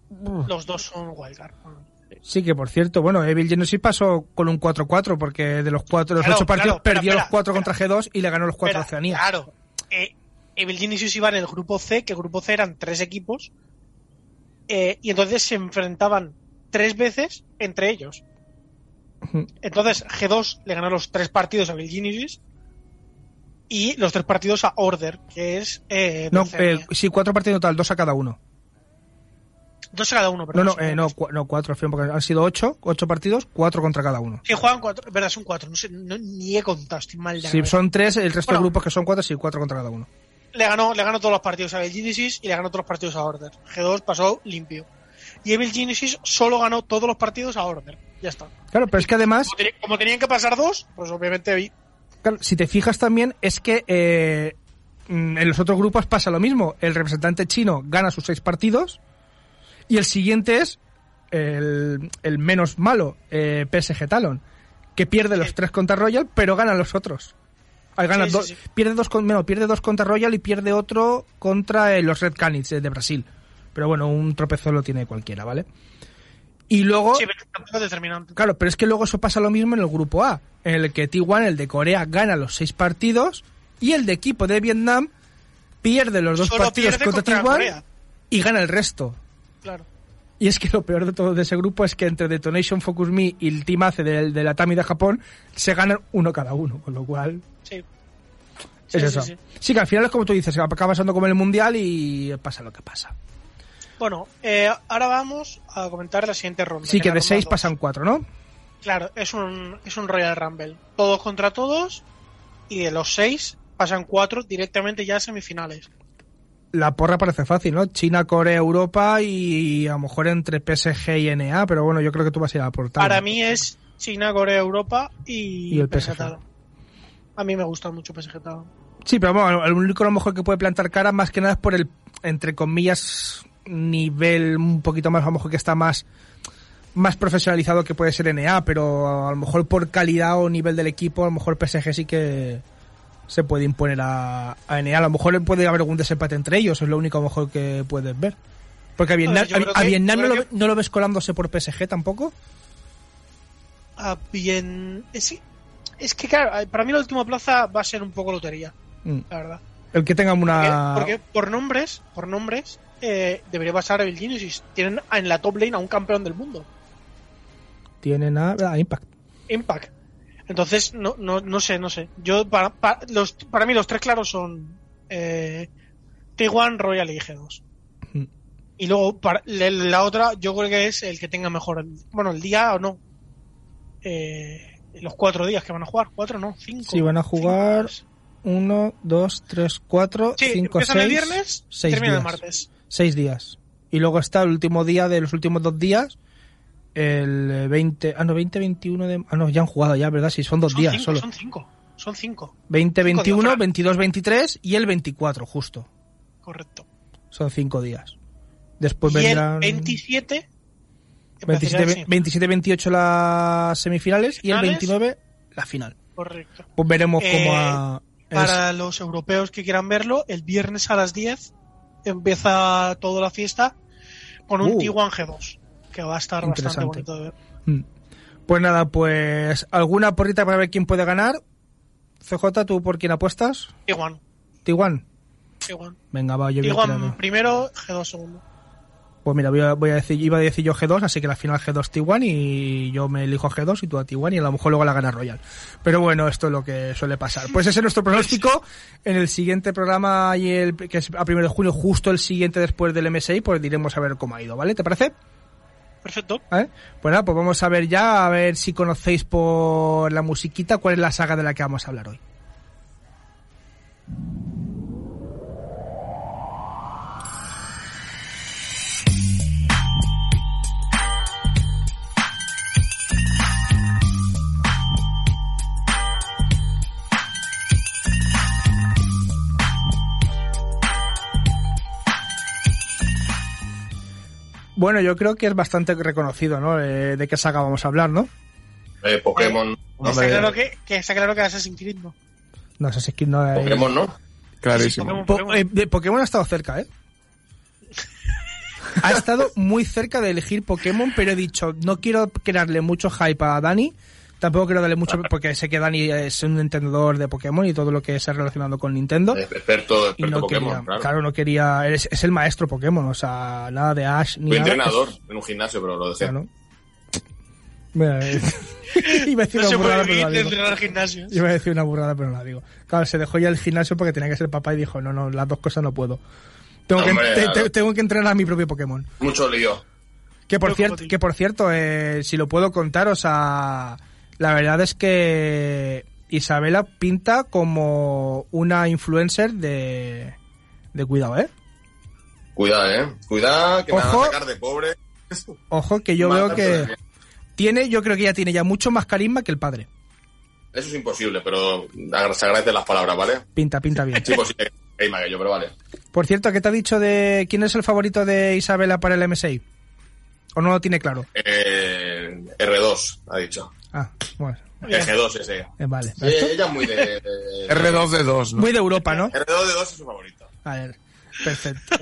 Los dos son wildcard. Sí, que por cierto, bueno, Evil Genesis pasó con un 4-4 porque de los cuatro, los Claro, ocho partidos claro, espera, perdió los cuatro espera. contra G2 y le ganó los cuatro a Oceanía. Claro. Eh, Evil Geniuses iba en el grupo C, que el grupo C eran tres equipos. eh, y entonces se enfrentaban tres veces entre ellos. Entonces G2 le ganó los tres partidos a Evil Geniuses y los tres partidos a Order, que es. Eh, No, eh, sí, cuatro partidos en total, dos a cada uno. Dos a cada uno, No, perdón. no, son eh, no, cuatro. no, porque han sido ocho, ocho partidos, cuatro contra cada uno. Sí, juegan cuatro. Verdad, son cuatro. No sé, no- ni he contado, estoy mal de cabeza. son tres, el resto de grupos que son cuatro, sí, cuatro contra cada uno. le ganó, le ganó todos los partidos a Genesis y le ganó todos los partidos a Order. G2 pasó limpio. Y Evil Genesis solo ganó todos los partidos a Order. Ya está. Claro, pero es que además, Como, tenían que pasar dos, pues obviamente vi- claro, si te fijas también, es que eh, mm, en los otros grupos pasa lo mismo. El representante chino gana sus seis partidos y el siguiente es el, el menos malo, eh, PSG Talon, que pierde los Sí. tres contra Royal, pero gana los otros. Gana Sí, sí, dos- sí. Pierde, dos con, no, pierde dos contra Royal y pierde otro contra eh, los Red Canids eh, de Brasil. Pero bueno, un tropezón lo tiene cualquiera, ¿vale? Y luego... sí, pero determinante. Claro, pero es que luego eso pasa lo mismo en el grupo A, en el que T1, el de Corea, gana los seis partidos y el de equipo de Vietnam pierde los dos Solo partidos contra, contra T1 Corea. y gana el resto. Claro. Y es que lo peor de todo de ese grupo es que entre Detonation Focus Me y el Team ACE del- de, la Tami de Japón se ganan uno cada uno, con lo cual Sí. es Sí, sí, eso. sí. Sí, que al final es como tú dices, acaba pasando como en el Mundial y pasa lo que pasa. Bueno, eh, ahora vamos a comentar la siguiente ronda. Sí, que de ronda seis dos. pasan cuatro, ¿no? Claro, es un, es un Royal Rumble. Todos contra todos. Y de los seis pasan cuatro directamente ya a semifinales. la porra parece fácil, ¿no? China, Corea, Europa y a lo mejor entre PSG y NA, pero bueno, yo creo que tú vas a ir a aportar. Para mí es China, Corea, Europa y, Y el PSG PSG. A mí me gusta mucho PSG. Sí, pero bueno, el único a lo mejor que puede plantar cara más que nada es por el, entre comillas, nivel un poquito más, a lo mejor que está más más profesionalizado que puede ser NA, pero a lo mejor por calidad o nivel del equipo, a lo mejor PSG sí que se puede imponer a, a NA. A lo mejor puede haber algún desempate entre ellos, es lo único a lo mejor que puedes ver. Porque a Vietnam, yo a- a que- Vietnam yo no, lo, que- ve- no lo ves colándose por PSG tampoco. Ah, bien. Es, es que, claro, eh, para mí la última plaza va a ser un poco lotería, Mm. la verdad. El que tenga Porque, una... porque por nombres, por nombres, eh, debería pasar a Evil Genesis. Tienen en la top lane a un campeón del mundo. Tienen a, a Impact. Impact. Entonces, no, no, no sé, no sé. Yo, para, para, los, para mí los tres claros son eh, T1, Royal y G2. Mm. Y luego, para, la, la otra, yo creo que es el que tenga mejor, el- bueno, el día o no. Eh, los cuatro días que van a jugar, cuatro, no, cinco. Sí, van a jugar Cinco. uno, dos, tres, cuatro, Sí, cinco, empiezan seis. el viernes, terminan el martes. Seis días. Y luego está el último día de los últimos dos días, el eh, 20, ah no, 20, 21 de, ah no, ya han jugado ya, ¿verdad? Sí, son dos Son días cinco, solo. son cinco, son cinco, 20, cinco 21, días, 22, 23 y el 24, justo. correcto. Son cinco días. Después y el vendrán 27, 27, empezaría el 27, 28 las semifinales y el Finales. 29 la final. Correcto. Pues veremos Eh, cómo a... Para los europeos que quieran verlo, el viernes a las 10 empieza toda la fiesta con un Uh. T1 G2, que va a estar bastante bonito de ver. Mm. Pues nada, pues alguna porrita para ver quién puede ganar. CJ, ¿tú por quién apuestas? T1. T1. Igual. Venga, va, yo voy a primero, G2 segundo. Pues mira, voy a, voy a decir, iba a decir yo G2, así que la final G2 T1 y yo me elijo G2 y tú a T1 y a lo mejor luego la gana Royal. Pero bueno, esto es lo que suele pasar. Pues ese es nuestro pronóstico. En el siguiente programa, y el, que es a primero de junio, justo el siguiente después del MSI, pues diremos a ver cómo ha ido, ¿vale? ¿Te parece? Perfecto. ¿Eh? Pues pues vamos a ver ya, a ver si conocéis por la musiquita cuál es la saga de la que vamos a hablar hoy. Bueno, yo creo que es bastante reconocido, ¿no? Eh, de qué saga vamos a hablar, ¿no? Eh, Pokémon. Está Hombre, claro que, que está claro que Assassin's Creed no. No es que no hay... Pokémon, ¿no? clarísimo. Pokémon, Po- Pokémon. eh, de Pokémon ha estado cerca, ¿eh? Ha estado muy cerca de elegir Pokémon, pero he dicho, no quiero crearle mucho hype a Dani. Tampoco quiero darle mucho, porque sé que Dani es un entendedor de Pokémon y todo lo que se ha relacionado con Nintendo. Eh, Experto, Y experto no Pokémon, quería, claro. claro, no quería, es, es el maestro Pokémon, o sea, nada de Ash ni Fui nada, entrenador es- en un gimnasio, pero lo dejé. claro. Mira, eh, iba a decir No una burrada, pero vivir la de digo. gimnasio. Iba a decir una burrada, pero no la digo. Claro, se dejó ya el gimnasio porque tenía que ser papá y dijo, no, no, las dos cosas no puedo. Tengo, que, Hombre, te- claro. te- tengo que entrenar a mi propio Pokémon. Mucho lío. Que por, cierto, que por cierto, eh, si lo puedo contar, o sea, la verdad es que Isabela pinta como una influencer de, de cuidado, ¿eh? Cuidado, ¿eh? Cuidado, que me van Ojo. a sacar de pobre. Ojo, que yo veo que tiene, yo creo que ya tiene ya mucho más carisma que el padre. Eso es imposible, pero se agradecen las palabras, ¿vale? Pinta, pinta bien. Es imposible que yo, pero vale. Por cierto, ¿qué te ha dicho de quién es el favorito de Isabela para el MSI? ¿O no lo tiene claro? Eh, R2, ha dicho. Ah, bueno, El G2 ese. eh, vale. Sí, ella es muy de... de- R2 de 2, ¿no? Muy de Europa, ¿no? R2 de 2 es su favorito. A ver, perfecto.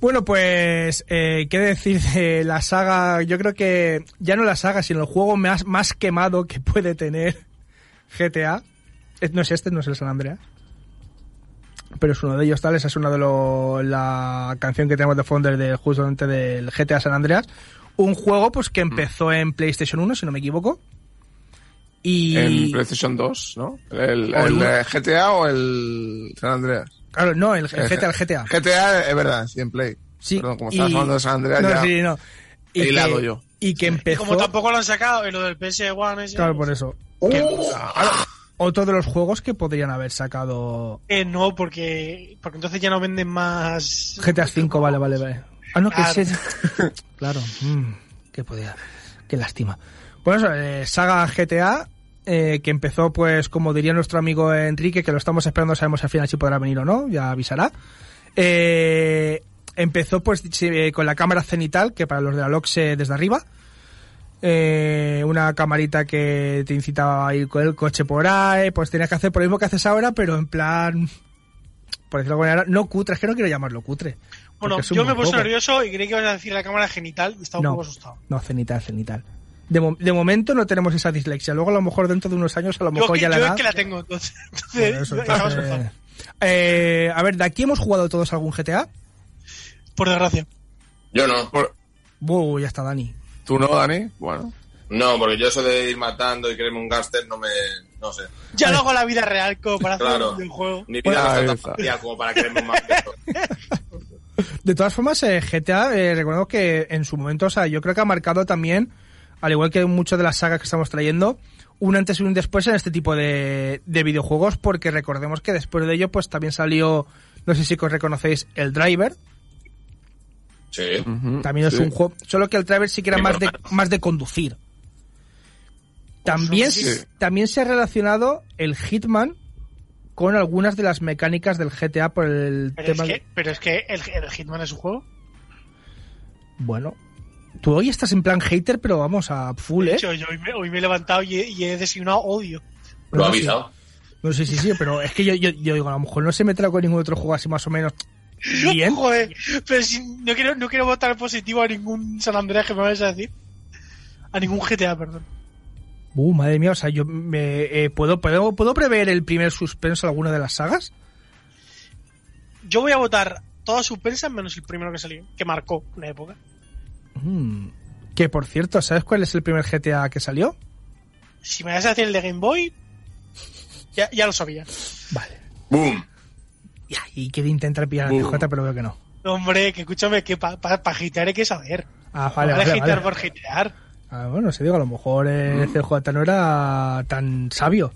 Bueno, pues, eh, ¿qué decir de la saga? Yo creo que ya no la saga, sino el juego más, más quemado que puede tener GTA. Eh, No es este, no es el San Andreas. Pero es uno de ellos, tal. Esa es una de lo, la canción que tenemos de fondo de justamente del GTA San Andreas. Un juego, pues, que empezó en PlayStation 1, si no me equivoco. Y... En PlayStation 2, ¿no? ¿El, GTA o el San Andreas? Claro, no, el, GTA, el GTA. GTA es verdad, sí, en Play. Sí, Perdón, como y- estabas hablando de San Andreas, no, ya sí, no. Y he que, hilado yo. y que Y empezó... como tampoco lo han sacado en lo del PS1 ese, Claro, por eso. Que- otro de los juegos que podrían haber sacado eh, no, porque, porque entonces ya no venden más... GTA V, vale, vale, vale. Ah, no, que Claro. ese... Claro, mm, que podía... Qué lástima. Eso, eh, saga GTA, eh, que empezó, pues, como diría nuestro amigo Enrique, que lo estamos esperando, sabemos al final si podrá venir o no, ya avisará. Eh, empezó, pues, eh, con la cámara cenital, que para los de la LOX desde arriba. Eh, una camarita que te incitaba a ir con el coche por ahí, pues tenías que hacer por lo mismo que haces ahora, pero en plan, por decirlo de alguna manera, no cutre, es que no quiero llamarlo cutre. Bueno, yo me he buen puesto juego. nervioso y creí que ibas a decir la cámara genital y estaba No. un poco asustado. No, cenital, cenital. De, mo- de momento no tenemos esa dislexia. Luego a lo mejor dentro de unos años a lo Yo, mejor que, ya la yo edad... es que la tengo, entonces. Eh, a ver, ¿de aquí hemos jugado todos algún GTA? Por desgracia. Yo no. Uh, ya está Dani. ¿Tú no, Dani? Bueno. No, porque yo eso de ir matando y creerme un gángster no me... no sé. Ya lo hago la vida real como para hacer Claro. un videojuego. Mi vida Bueno, no está tan como para creerme un. De todas formas, eh, GTA, eh, recuerdo que en su momento, o sea, yo creo que ha marcado también, al igual que muchas de las sagas que estamos trayendo, un antes y un después en este tipo de, de videojuegos, porque recordemos que después de ello, pues también salió, no sé si os reconocéis, el Driver, Sí. También es sí. un juego, solo que el Driver sí que era Sí, más de, más de conducir. También, Sí. también se ha relacionado el Hitman con algunas de las mecánicas del GTA por el Pero es tema que, de- pero es que el, el Hitman es un juego. Bueno, tú hoy estás en plan hater, pero vamos a full, De ¿eh? hecho, yo hoy me, hoy me he levantado y he, y he designado odio. Lo ha No, sí. avisado. No sé, sí, sí, pero es que yo, yo, yo digo, a lo mejor no se meterá con ningún otro juego así más o menos bien. Joder, pero si no quiero, no quiero votar positivo a ningún San Andreas que me vayas a decir. A ningún GTA, perdón. Uh, madre mía, o sea, yo me, eh, ¿puedo, puedo, ¿puedo prever el primer suspenso de alguna de las sagas? yo voy a votar todas sus pensas menos el primero que salió, que marcó una época. Mm. Que por cierto, ¿sabes cuál es el primer GTA que salió? Si me vas a decir el de Game Boy, ya, ya lo sabía. Vale. ¡Boom! Ya, y quiere intentar pillar a Uh. CJ, pero veo que no. Hombre, que escúchame, que para pa, pa gitear hay que saber. Ah, vale, No vale, gitear vale. por gitear. Ah, bueno, se digo, a lo mejor el Mm. CJ no era tan sabio.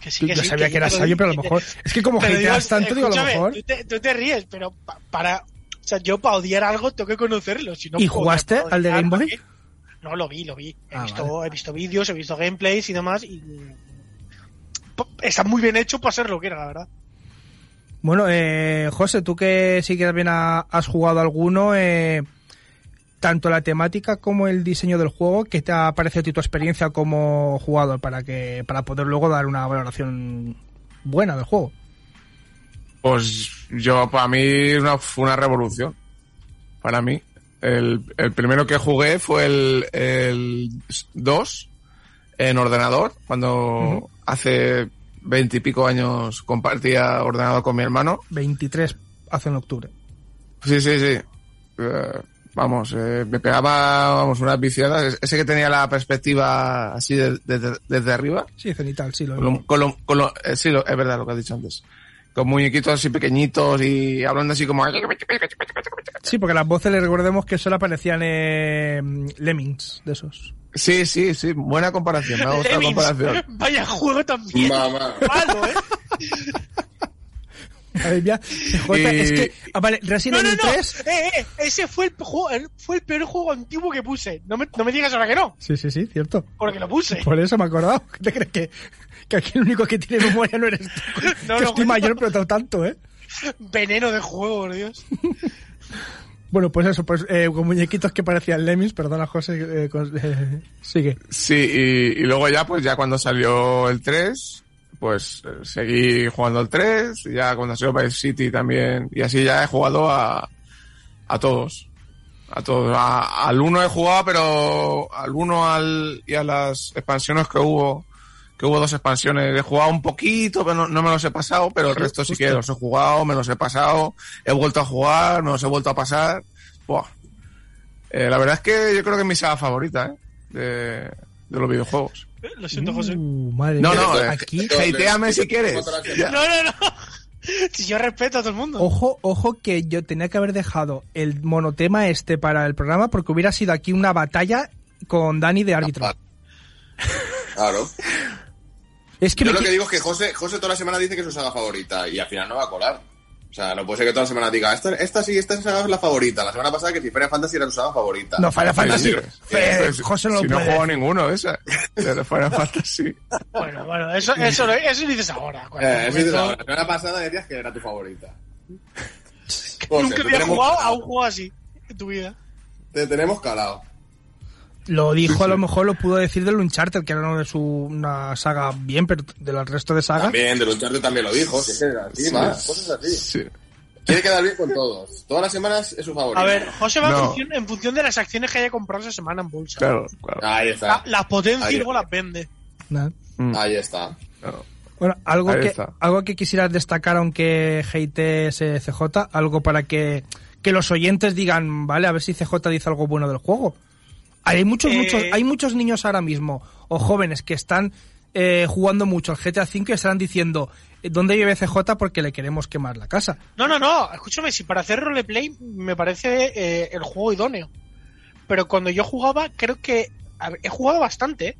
Que sí, que Yo sí, sabía que que era sabio, digo, pero a lo mejor... Es que como digo, tanto, digo, a lo mejor... Tú te, tú te ríes, pero pa- para. O sea, yo para odiar algo tengo que conocerlo. Si no ¿Y puedo- jugaste al de Game Boy? No, lo vi, lo vi. He Ah, visto, he visto vídeos, he visto gameplays y demás. Y. Está muy bien hecho para ser lo que era, la verdad. Bueno, eh, José, tú que sí que también ha- has jugado alguno, eh, tanto la temática como el diseño del juego, ¿qué te ha parecido a ti tu experiencia como jugador para que para poder luego dar una valoración buena del juego? Pues yo, para mí, una, fue una revolución. Para mí. El, el primero que jugué fue el, el 2 en ordenador, cuando hace veintipico años compartía ordenador con mi hermano. 23 hace en octubre. Sí, sí, sí. Eh, vamos, eh, me pegaba vamos, unas viciadas. Ese que tenía la perspectiva así de- de- desde arriba. Sí, cenital, sí, lo Con lo- con lo- con lo- eh, sí, lo- es verdad lo que has dicho antes. Con muñequitos así pequeñitos y hablando así como... Sí, porque las voces le recordemos que solo aparecían eh, Lemmings, de esos. Sí, sí, sí, buena comparación, me ha gustado la comparación. Vaya juego también. Mamá. Malo, ¿eh? Madre mía, CJ, Y- es que... Ah, vale, Resident No, no, Evil no. 3... Eh, eh, ese fue el, juego, el- fue el peor juego antiguo que puse. No me, no me digas ahora que no, Sí, sí, sí, cierto. porque lo puse. Por eso me he acordado. ¿Te crees que, que aquí el único que tiene memoria no eres tú? No, que estoy no. mayor, pero no tanto, ¿eh? Veneno de juego, por Dios. Bueno, pues eso, pues eh, con muñequitos que parecían Lemmings, perdona José, eh, con- eh, sigue. Sí, y, y luego ya, pues ya cuando salió el 3, pues eh, seguí jugando al 3, ya cuando salió Vice City también, y así ya he jugado a, a todos. A todos. A- al 1 he jugado, pero al 1 al, y a las expansiones que hubo, que hubo dos expansiones, he jugado un poquito, pero no, no me los he pasado, pero el resto sí justo. que los he jugado, me los he pasado, he vuelto a jugar, me los he vuelto a pasar. Buah. Eh, la verdad es que yo creo que es mi saga favorita, ¿eh? De, de los videojuegos. Lo siento, José. Uh, madre No, mía. no, eh, aquí... hateame si quieres. No, no, no. Si yo respeto a todo el mundo. Ojo, ojo que yo tenía que haber dejado el monotema este para el programa porque hubiera sido aquí una batalla con Dani de árbitro. Claro. Es que Yo lo que digo es que José, José toda la semana dice que es su saga favorita y al final no va a colar. O sea, no puede ser que toda la semana diga, esta, esta sí, esta saga es la favorita. La semana pasada que si Final Fantasy era su saga favorita. No, Final Fantasy. Sí, Eh, José no lo si no puede juego ninguno de esa. De Final Fantasy. Bueno, bueno, eso, eso, eso lo dices ahora. Eh, sí, momento- la semana pasada decías que era tu favorita. José, Nunca había tenemos jugado a un juego así en tu vida. Te tenemos calado. Lo dijo, Sí, a lo sí. mejor lo pudo decir del Uncharted, que era una, de su, una saga bien, pero del resto de sagas. También, de Uncharted también lo dijo. Si es que así, más, cosas así. Sí. Quiere quedar bien con todos. Todas las semanas es su favorita. A ver, José va en, No. función, en función de las acciones que haya comprado esa semana en bolsa. Claro, claro. Ahí La- está. Las potencia y luego las vende. Mm, Ahí está. claro. Bueno, algo Ahí que, está. algo que quisieras destacar, aunque hatees eh, CJ, algo para que, que los oyentes digan, vale, a ver si CJ dice algo bueno del juego. Hay muchos, Eh, muchos, hay muchos niños ahora mismo, o jóvenes, que están eh, jugando mucho al GTA V y estarán diciendo, ¿dónde vive CJ? Porque le queremos quemar la casa. No, no, no. Escúchame, si para hacer roleplay me parece eh, el juego idóneo. Pero cuando yo jugaba, creo que. a ver, he jugado bastante, ¿eh?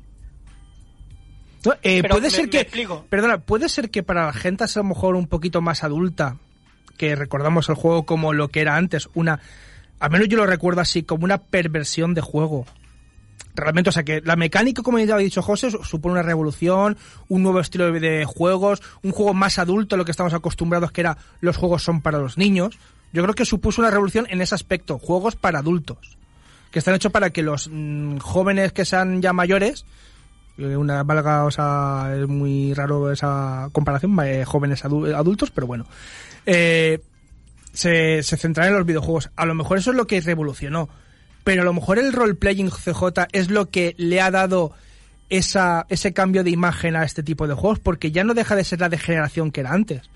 No, eh, Pero puede me- ser que, perdona, puede ser que para la gente a lo mejor un poquito más adulta, que recordamos el juego como lo que era antes, una, a menos yo lo recuerdo así, como una perversión de juego. Realmente, o sea que la mecánica, como ya ha dicho José, su- supone una revolución, un nuevo estilo de, juegos, un juego más adulto a lo que estamos acostumbrados, que era los juegos son para los niños. Yo creo que supuso una revolución en ese aspecto, juegos para adultos, que están hechos para que los mm, jóvenes que sean ya mayores eh, una valga, o sea, es muy raro esa comparación, eh, jóvenes adu- adultos, pero bueno. Eh, se, se centrarán en los videojuegos. A lo mejor eso es lo que revolucionó. Pero a lo mejor el role-playing CJ es lo que le ha dado esa, ese cambio de imagen a este tipo de juegos, porque ya no deja de ser la degeneración que era antes.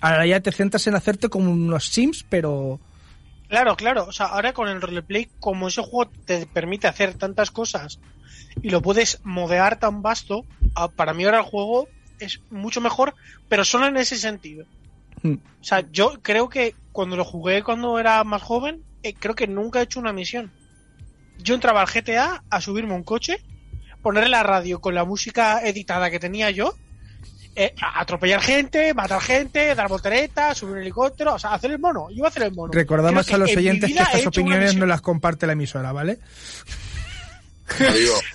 Ahora ya te centras en hacerte como unos sims, pero... Claro, claro. O sea, ahora con el roleplay, como ese juego te permite hacer tantas cosas y lo puedes modear tan vasto, para mí ahora el juego es mucho mejor, pero solo en ese sentido. Mm. O sea, yo creo que cuando lo jugué cuando era más joven, eh, creo que nunca he hecho una misión. Yo entraba al GTA a subirme un coche, ponerle la radio con la música editada que tenía yo, eh, atropellar gente, matar gente, dar volteretas, subir un helicóptero, o sea, hacer el mono. Yo iba a hacer el mono. Recordamos Creo a los oyentes que he estas opiniones no las comparte la emisora, ¿vale?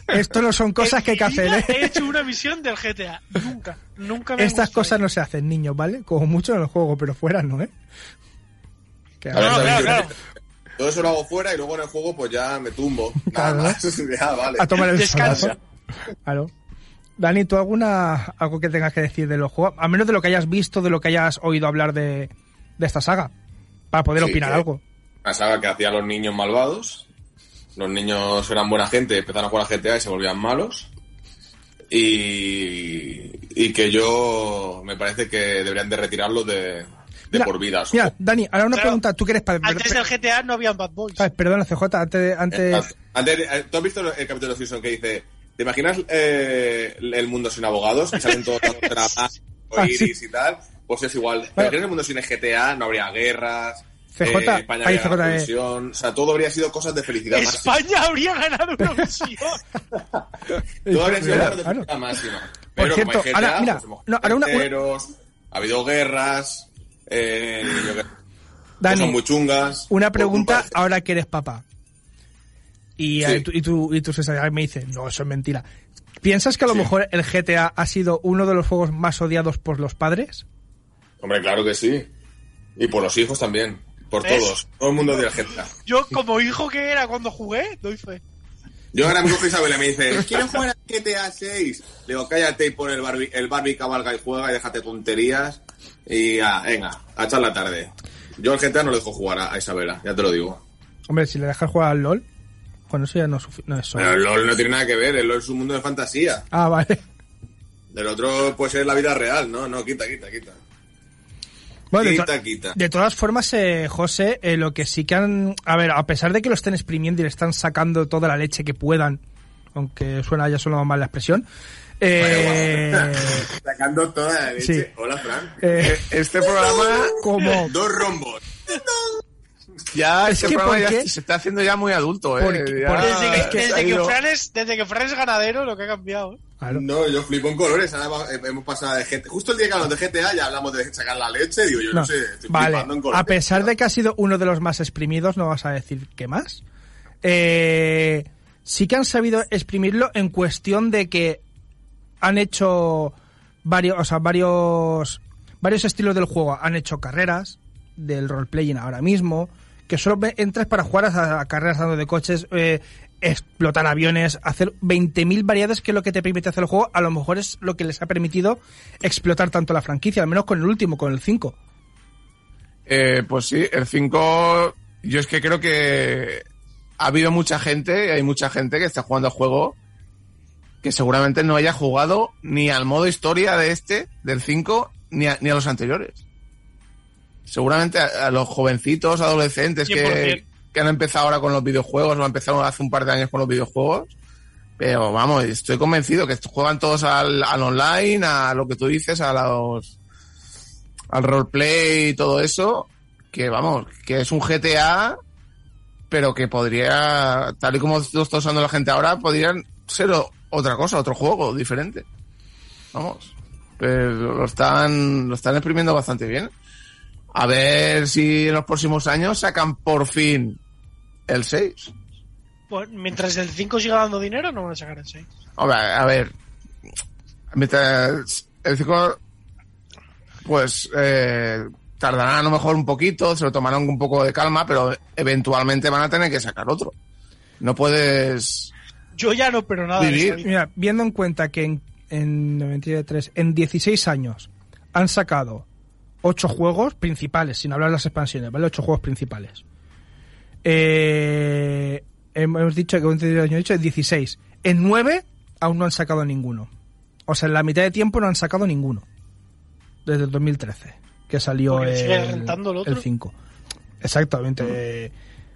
Esto no son cosas En que hay que hacer, He ¿eh? hecho una misión del GTA. Nunca, nunca me Estas cosas no se hacen, niños, ¿vale? Como mucho en el juego, pero fuera no, ¿eh? Que a ver, No, también claro, yo- claro. Todo eso lo hago fuera y luego en el juego pues ya me tumbo. Claro. Nada más. Ya, vale. a tomar el Descansa. solazo. Claro. Dani, ¿tú alguna algo que tengas que decir de los juegos? A menos de lo que hayas visto, de lo que hayas oído hablar de, de esta saga. Para poder Sí, opinar algo. Una saga que hacía a los niños malvados. Los niños eran buena gente, empezaron a jugar a GTA y se volvían malos. Y, y que yo me parece que deberían de retirarlos de, de Mira, por vida. Mira, Dani, ahora una Claro. pregunta. ¿Tú quieres para Antes del GTA no habían Bad Boys. Perdona, CJ, antes, de- antes... Antes, eh, ¿Tú has visto el capítulo de los Simpsons que dice, ¿te imaginas eh, el mundo sin abogados? Que salen todos dando trabajo, Ah, sí. iris y tal. Pues es igual. ¿Te Vale. imaginas el mundo sin GTA? No habría guerras. CJ, eh, España habría ganado CJ, eh. Eurovisión, O sea, todo habría sido cosas de felicidad máxima. España habría ganado una misión. Todo habría sido cosas de claro. felicidad máxima. Por Pero cierto, como hay GTA, ahora, mira, pues hemos no, ahora una- una- ha habido guerras, eh, yo qué- Dani, cosas muy chungas. Una pregunta ahora que eres papá. Y, Sí. eh, tú- y, tú, y tu sensación me dice, no, eso es mentira. ¿Piensas que a lo Sí. mejor el GTA ha sido uno de los juegos más odiados por los padres? Hombre, claro que sí. Y por los hijos también. Por ¿Ves? todos. Todo el mundo del GTA. Yo, como hijo que era cuando jugué, doy fe. Yo ahora me coge Isabel y me dice, ¿quieres jugar a GTA 6? Le digo, cállate y pon el Barbie, el Barbie cabalga y juega y déjate tonterías. Y ah, venga, a echar la tarde. Yo el GTA no le dejo jugar a, a Isabela, ya te lo digo. Hombre, si le dejas jugar al LOL, bueno, eso ya no, es no es solo. Pero el LOL no tiene nada que ver, el LOL es un mundo de fantasía. Ah, vale. Del otro puede ser la vida real, ¿no? No, quita, quita, quita. Bueno, de, to- Quita, quita. de todas formas, eh, José, eh, lo que sí que han... A ver, a pesar de que lo estén exprimiendo y le están sacando toda la leche que puedan, aunque suena ya solo mal la expresión, eh, Sacando toda la leche. Sí. Hola, Fran. eh, Este programa como... Dos rombos. ya, Es este que programa se está haciendo ya muy adulto, ¿eh? Porque- Ya- porque- Desde que, desde, Fran es, desde que Fran es ganadero, lo que ha cambiado. ¿eh? Claro. No, yo flipo en colores. Ahora eh, hemos pasado de GTA. Justo el día que hablamos de GTA ya hablamos de sacar la leche. Digo, yo no, No. sé, estoy Vale, flipando en colores. a pesar de que ha sido uno de los más exprimidos, no vas a decir qué más. Eh, sí que han sabido exprimirlo en cuestión de que han hecho varios, o sea, varios, varios estilos del juego. Han hecho carreras del roleplaying ahora mismo, que solo entras para jugar a, a carreras dando de coches, eh, explotar aviones, hacer 20.000 variedades que es lo que te permite hacer el juego. A lo mejor es lo que les ha permitido explotar tanto la franquicia, al menos con el último, con el 5. Eh, pues sí, el 5, yo es que creo que ha habido mucha gente, hay mucha gente que está jugando al juego que seguramente no haya jugado ni al modo historia de este, del 5, ni a, ni a los anteriores. Seguramente a, a los jovencitos, adolescentes que, 100%. que han empezado ahora con los videojuegos, o han empezado hace un par de años con los videojuegos. Pero vamos, estoy convencido que juegan todos al, al online, a lo que tú dices, a los al roleplay y todo eso, que vamos, que es un GTA, pero que podría, tal y como lo está usando la gente ahora, podrían ser otra cosa, otro juego diferente. Vamos. Pero lo están, lo están exprimiendo bastante bien. A ver si en los próximos años sacan por fin el 6. Pues, mientras el 5 siga dando dinero, no van a sacar el 6. Hombre, a ver. Mientras el 5, pues, eh, tardarán a lo mejor un poquito, se lo tomarán un poco de calma, pero eventualmente van a tener que sacar otro. No puedes Yo ya no, pero nada. de Vivir. Mira, viendo en cuenta que en, en 93, en 16 años han sacado 8 juegos principales, sin hablar de las expansiones, ¿vale? 8 juegos principales. Eh, hemos dicho que en años he dicho 16. En 9 aún no han sacado ninguno. O sea, en la mitad de tiempo no han sacado ninguno. Desde el 2013. que salió el, el otro. el 5. Exactamente. eh,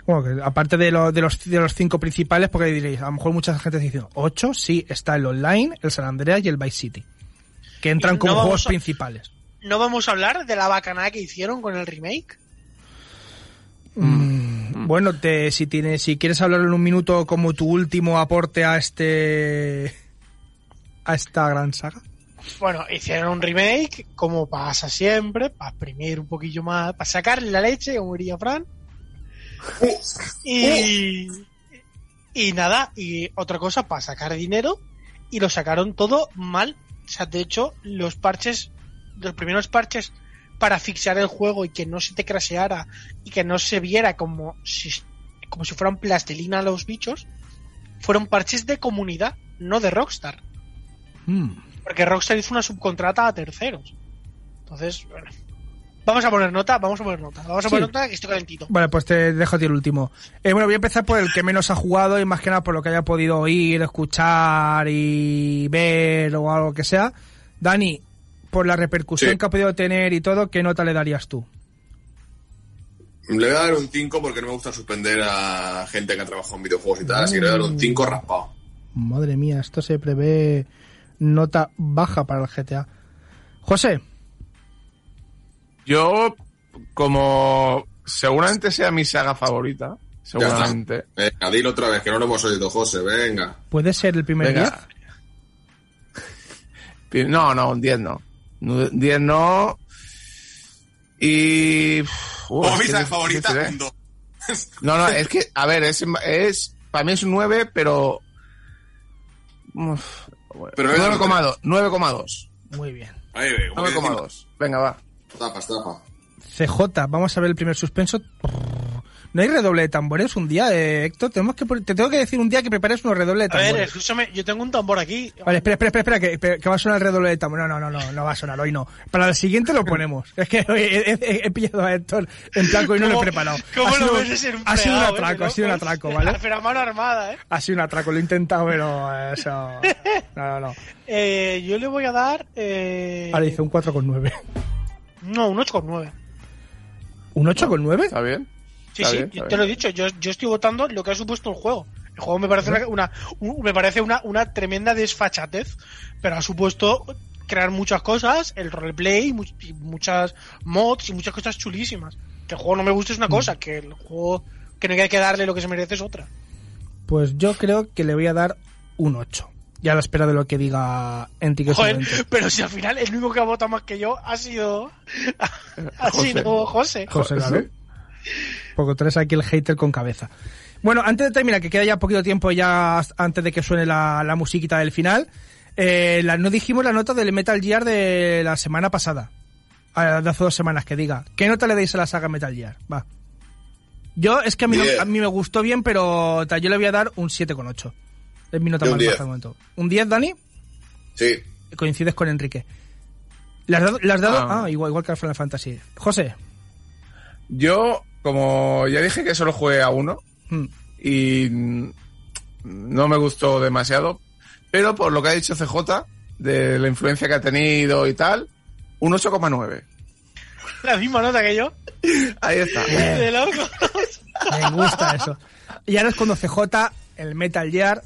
Bueno, que aparte de, lo- de, los, de los cinco principales, porque diréis, a lo mejor mucha gente dice, 8, sí, está el online, el San Andreas y el Vice City. Que entran como juegos a- principales. ¿No vamos a hablar de la bacanada que hicieron con el remake? Mm, Bueno, te, si tienes, si quieres hablar en un minuto como tu último aporte a este a esta gran saga. Bueno, hicieron un remake, como pasa siempre, para exprimir un poquillo más, para sacarle la leche, como diría Fran. Y, y nada, y otra cosa, para sacar dinero, y lo sacaron todo mal. O sea, de hecho, los parches, los primeros parches para asfixiar el juego y que no se te craseara y que no se viera como si, como si fueran plastilina los bichos, fueron parches de comunidad, no de Rockstar. Mm. Porque Rockstar hizo una subcontrata a terceros. Entonces, bueno. Vamos a poner nota, vamos a poner nota. Vamos a Sí. poner nota que estoy calentito. Vale, pues te dejo a ti el último. Eh, bueno, voy a empezar por el que menos ha jugado y más que nada por lo que haya podido oír, escuchar y ver o algo que sea. Dani, por la repercusión Sí. que ha podido tener y todo, ¿qué nota le darías tú? Le voy a dar un 5 porque no me gusta suspender a gente que ha trabajado en videojuegos y tal, así que le voy a dar un 5 raspado. Madre mía, esto se prevé nota baja para el GTA. José, Yo, como seguramente sea mi saga favorita, seguramente. Venga, dilo otra vez, que no lo hemos oído, José, venga. ¿puede ser el primer día? Venga. Pi- No, no, un 10 no. Un 10 no. Y. uf, Como es mi saga es favorita, ¿eh? un 2. No, no, es que, a ver, es, es para mí es un 9, pero... Uf, Pero no es 9,2. 9,2. Muy bien. Ahí, ve, como que 9,2. Venga, va. Tapas, tapa. CJ, vamos a ver el primer suspenso. ¿No hay redoble de tambores un día, eh, Héctor? Tenemos que, te tengo que decir un día que prepares unos redobles de A ver, tambores. escúchame, yo tengo un tambor aquí. Vale, espera, espera, espera, espera, que, que va a sonar el redoble de tambor. No, no, no, no, no va a sonar, hoy no. Para el siguiente lo ponemos. Es que hoy he, he- he pillado a Héctor en plan que hoy no lo he ¿Cómo- preparado. ¿Cómo ha lo sido, ves de ser un ha sido un eh, atraco, ha sido un locos? atraco, ¿vale? Pero a mano armada, ¿eh? Ha sido un atraco, lo he intentado, pero eso... No, no, no. Eh, Yo le voy a dar... Eh... Ahora dice un 4,9. No, un 8,9. ¿Un 8,9? ¿Está bien? Sí, Está sí, bien, te lo he dicho, yo, yo estoy votando lo que ha supuesto el juego. El juego me parece una, una- un- me parece una, una tremenda desfachatez, pero ha supuesto crear muchas cosas, el roleplay, much- y muchas mods y muchas cosas chulísimas. Que el juego no me guste es una cosa, que el juego que no hay que darle lo que se merece es otra. Pues yo creo que le voy a dar un 8. Ya a la espera de lo que diga Enti que es un Joder, pero si al final el único que ha votado más que yo ha sido ha José. sido José. José, claro. Porque tú eres aquí el hater con cabeza. Bueno, antes de terminar, que queda ya poquito tiempo ya antes de que suene la, la musiquita del final, eh, la- no dijimos la nota del Metal Gear de la semana pasada. Ah, De hace dos semanas, que diga. ¿Qué nota le dais a la saga Metal Gear? Va. Yo, es que a mí, no- a mí me gustó bien, pero yo le voy a dar un 7,8. Es mi nota Yo más un baja 10. de momento. ¿Un 10, Dani? Sí. Coincides con Enrique. ¿Le has dado? le has dado? Ah. Ah, igual, igual que al Final Fantasy. José. Yo, como ya dije que solo jugué a uno Hmm. y no me gustó demasiado, pero por lo que ha dicho CJ, de la influencia que ha tenido y tal, un 8,9. La misma nota que yo. Ahí está. De. Me gusta eso. Y ahora es cuando CJ, el Metal Gear,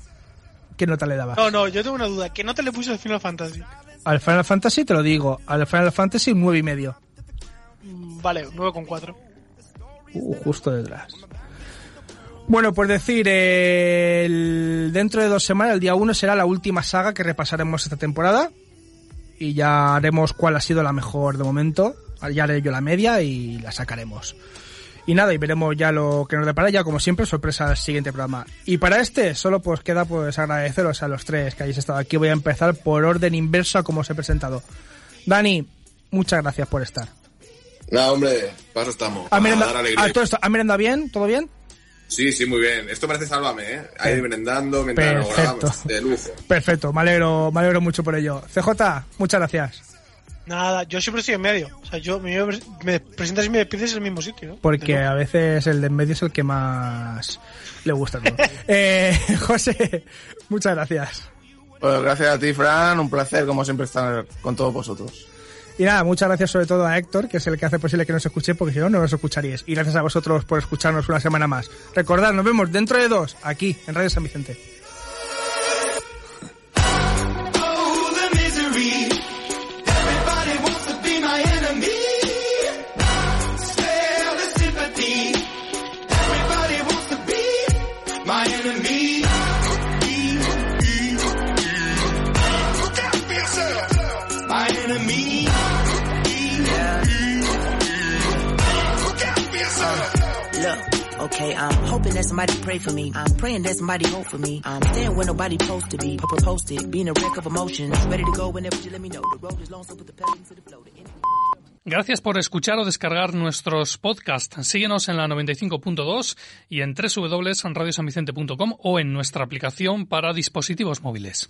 ¿qué nota le? No, no, yo tengo una duda. ¿Qué nota le puse al Final Fantasy? Al Final Fantasy te lo digo, al Final Fantasy un 9 y medio. Mm, Vale, 9,4. Uh, justo detrás. Bueno, pues decir, eh, el- dentro de dos semanas, el día 1 será la última saga que repasaremos esta temporada. Y ya haremos cuál ha sido la mejor de momento. Ya haré yo la media y la sacaremos. Y nada, y veremos ya lo que nos depara, ya como siempre, sorpresa al siguiente programa. Y para este, solo pues queda pues agradeceros a los tres que hayáis estado aquí. Voy a empezar por orden inverso a como os he presentado. Dani, muchas gracias por estar. Nada, hombre, paso estamos. ¿Ha Para merendado, a todo esto, ¿ha merendado bien? ¿Todo bien? Sí, sí, muy bien. Esto parece sálvame, ¿eh? Ahí Per- merendando mientras perfecto. grabamos. De lujo. Perfecto, me alegro, me alegro mucho por ello. CJ, muchas gracias. Nada, yo siempre estoy en medio. O sea, yo me, me presentas y me despides en el mismo sitio. ¿no? Porque a veces el de en medio es el que más le gusta. todo. eh, José, muchas gracias. Pues gracias a ti, Fran. Un placer, como siempre, estar con todos vosotros. Y nada, muchas gracias sobre todo a Héctor, que es el que hace posible que nos escuche, porque si no, no nos escucharíais. Y gracias a vosotros por escucharnos una semana más. Recordad, nos vemos dentro de dos, aquí, en Radio San Vicente. Okay, I'm hoping that somebody pray for me. I'm praying that somebody hope for me. I'm staying where nobody supposed to be. Posted, being a wreck of emotions. Ready to go whenever you let me know. The road is long, so put the pedal into the flow. Gracias por escuchar o descargar nuestros podcasts. Síguenos en la 95.2 y en www.radiosanvicente.com o en nuestra aplicación para dispositivos móviles.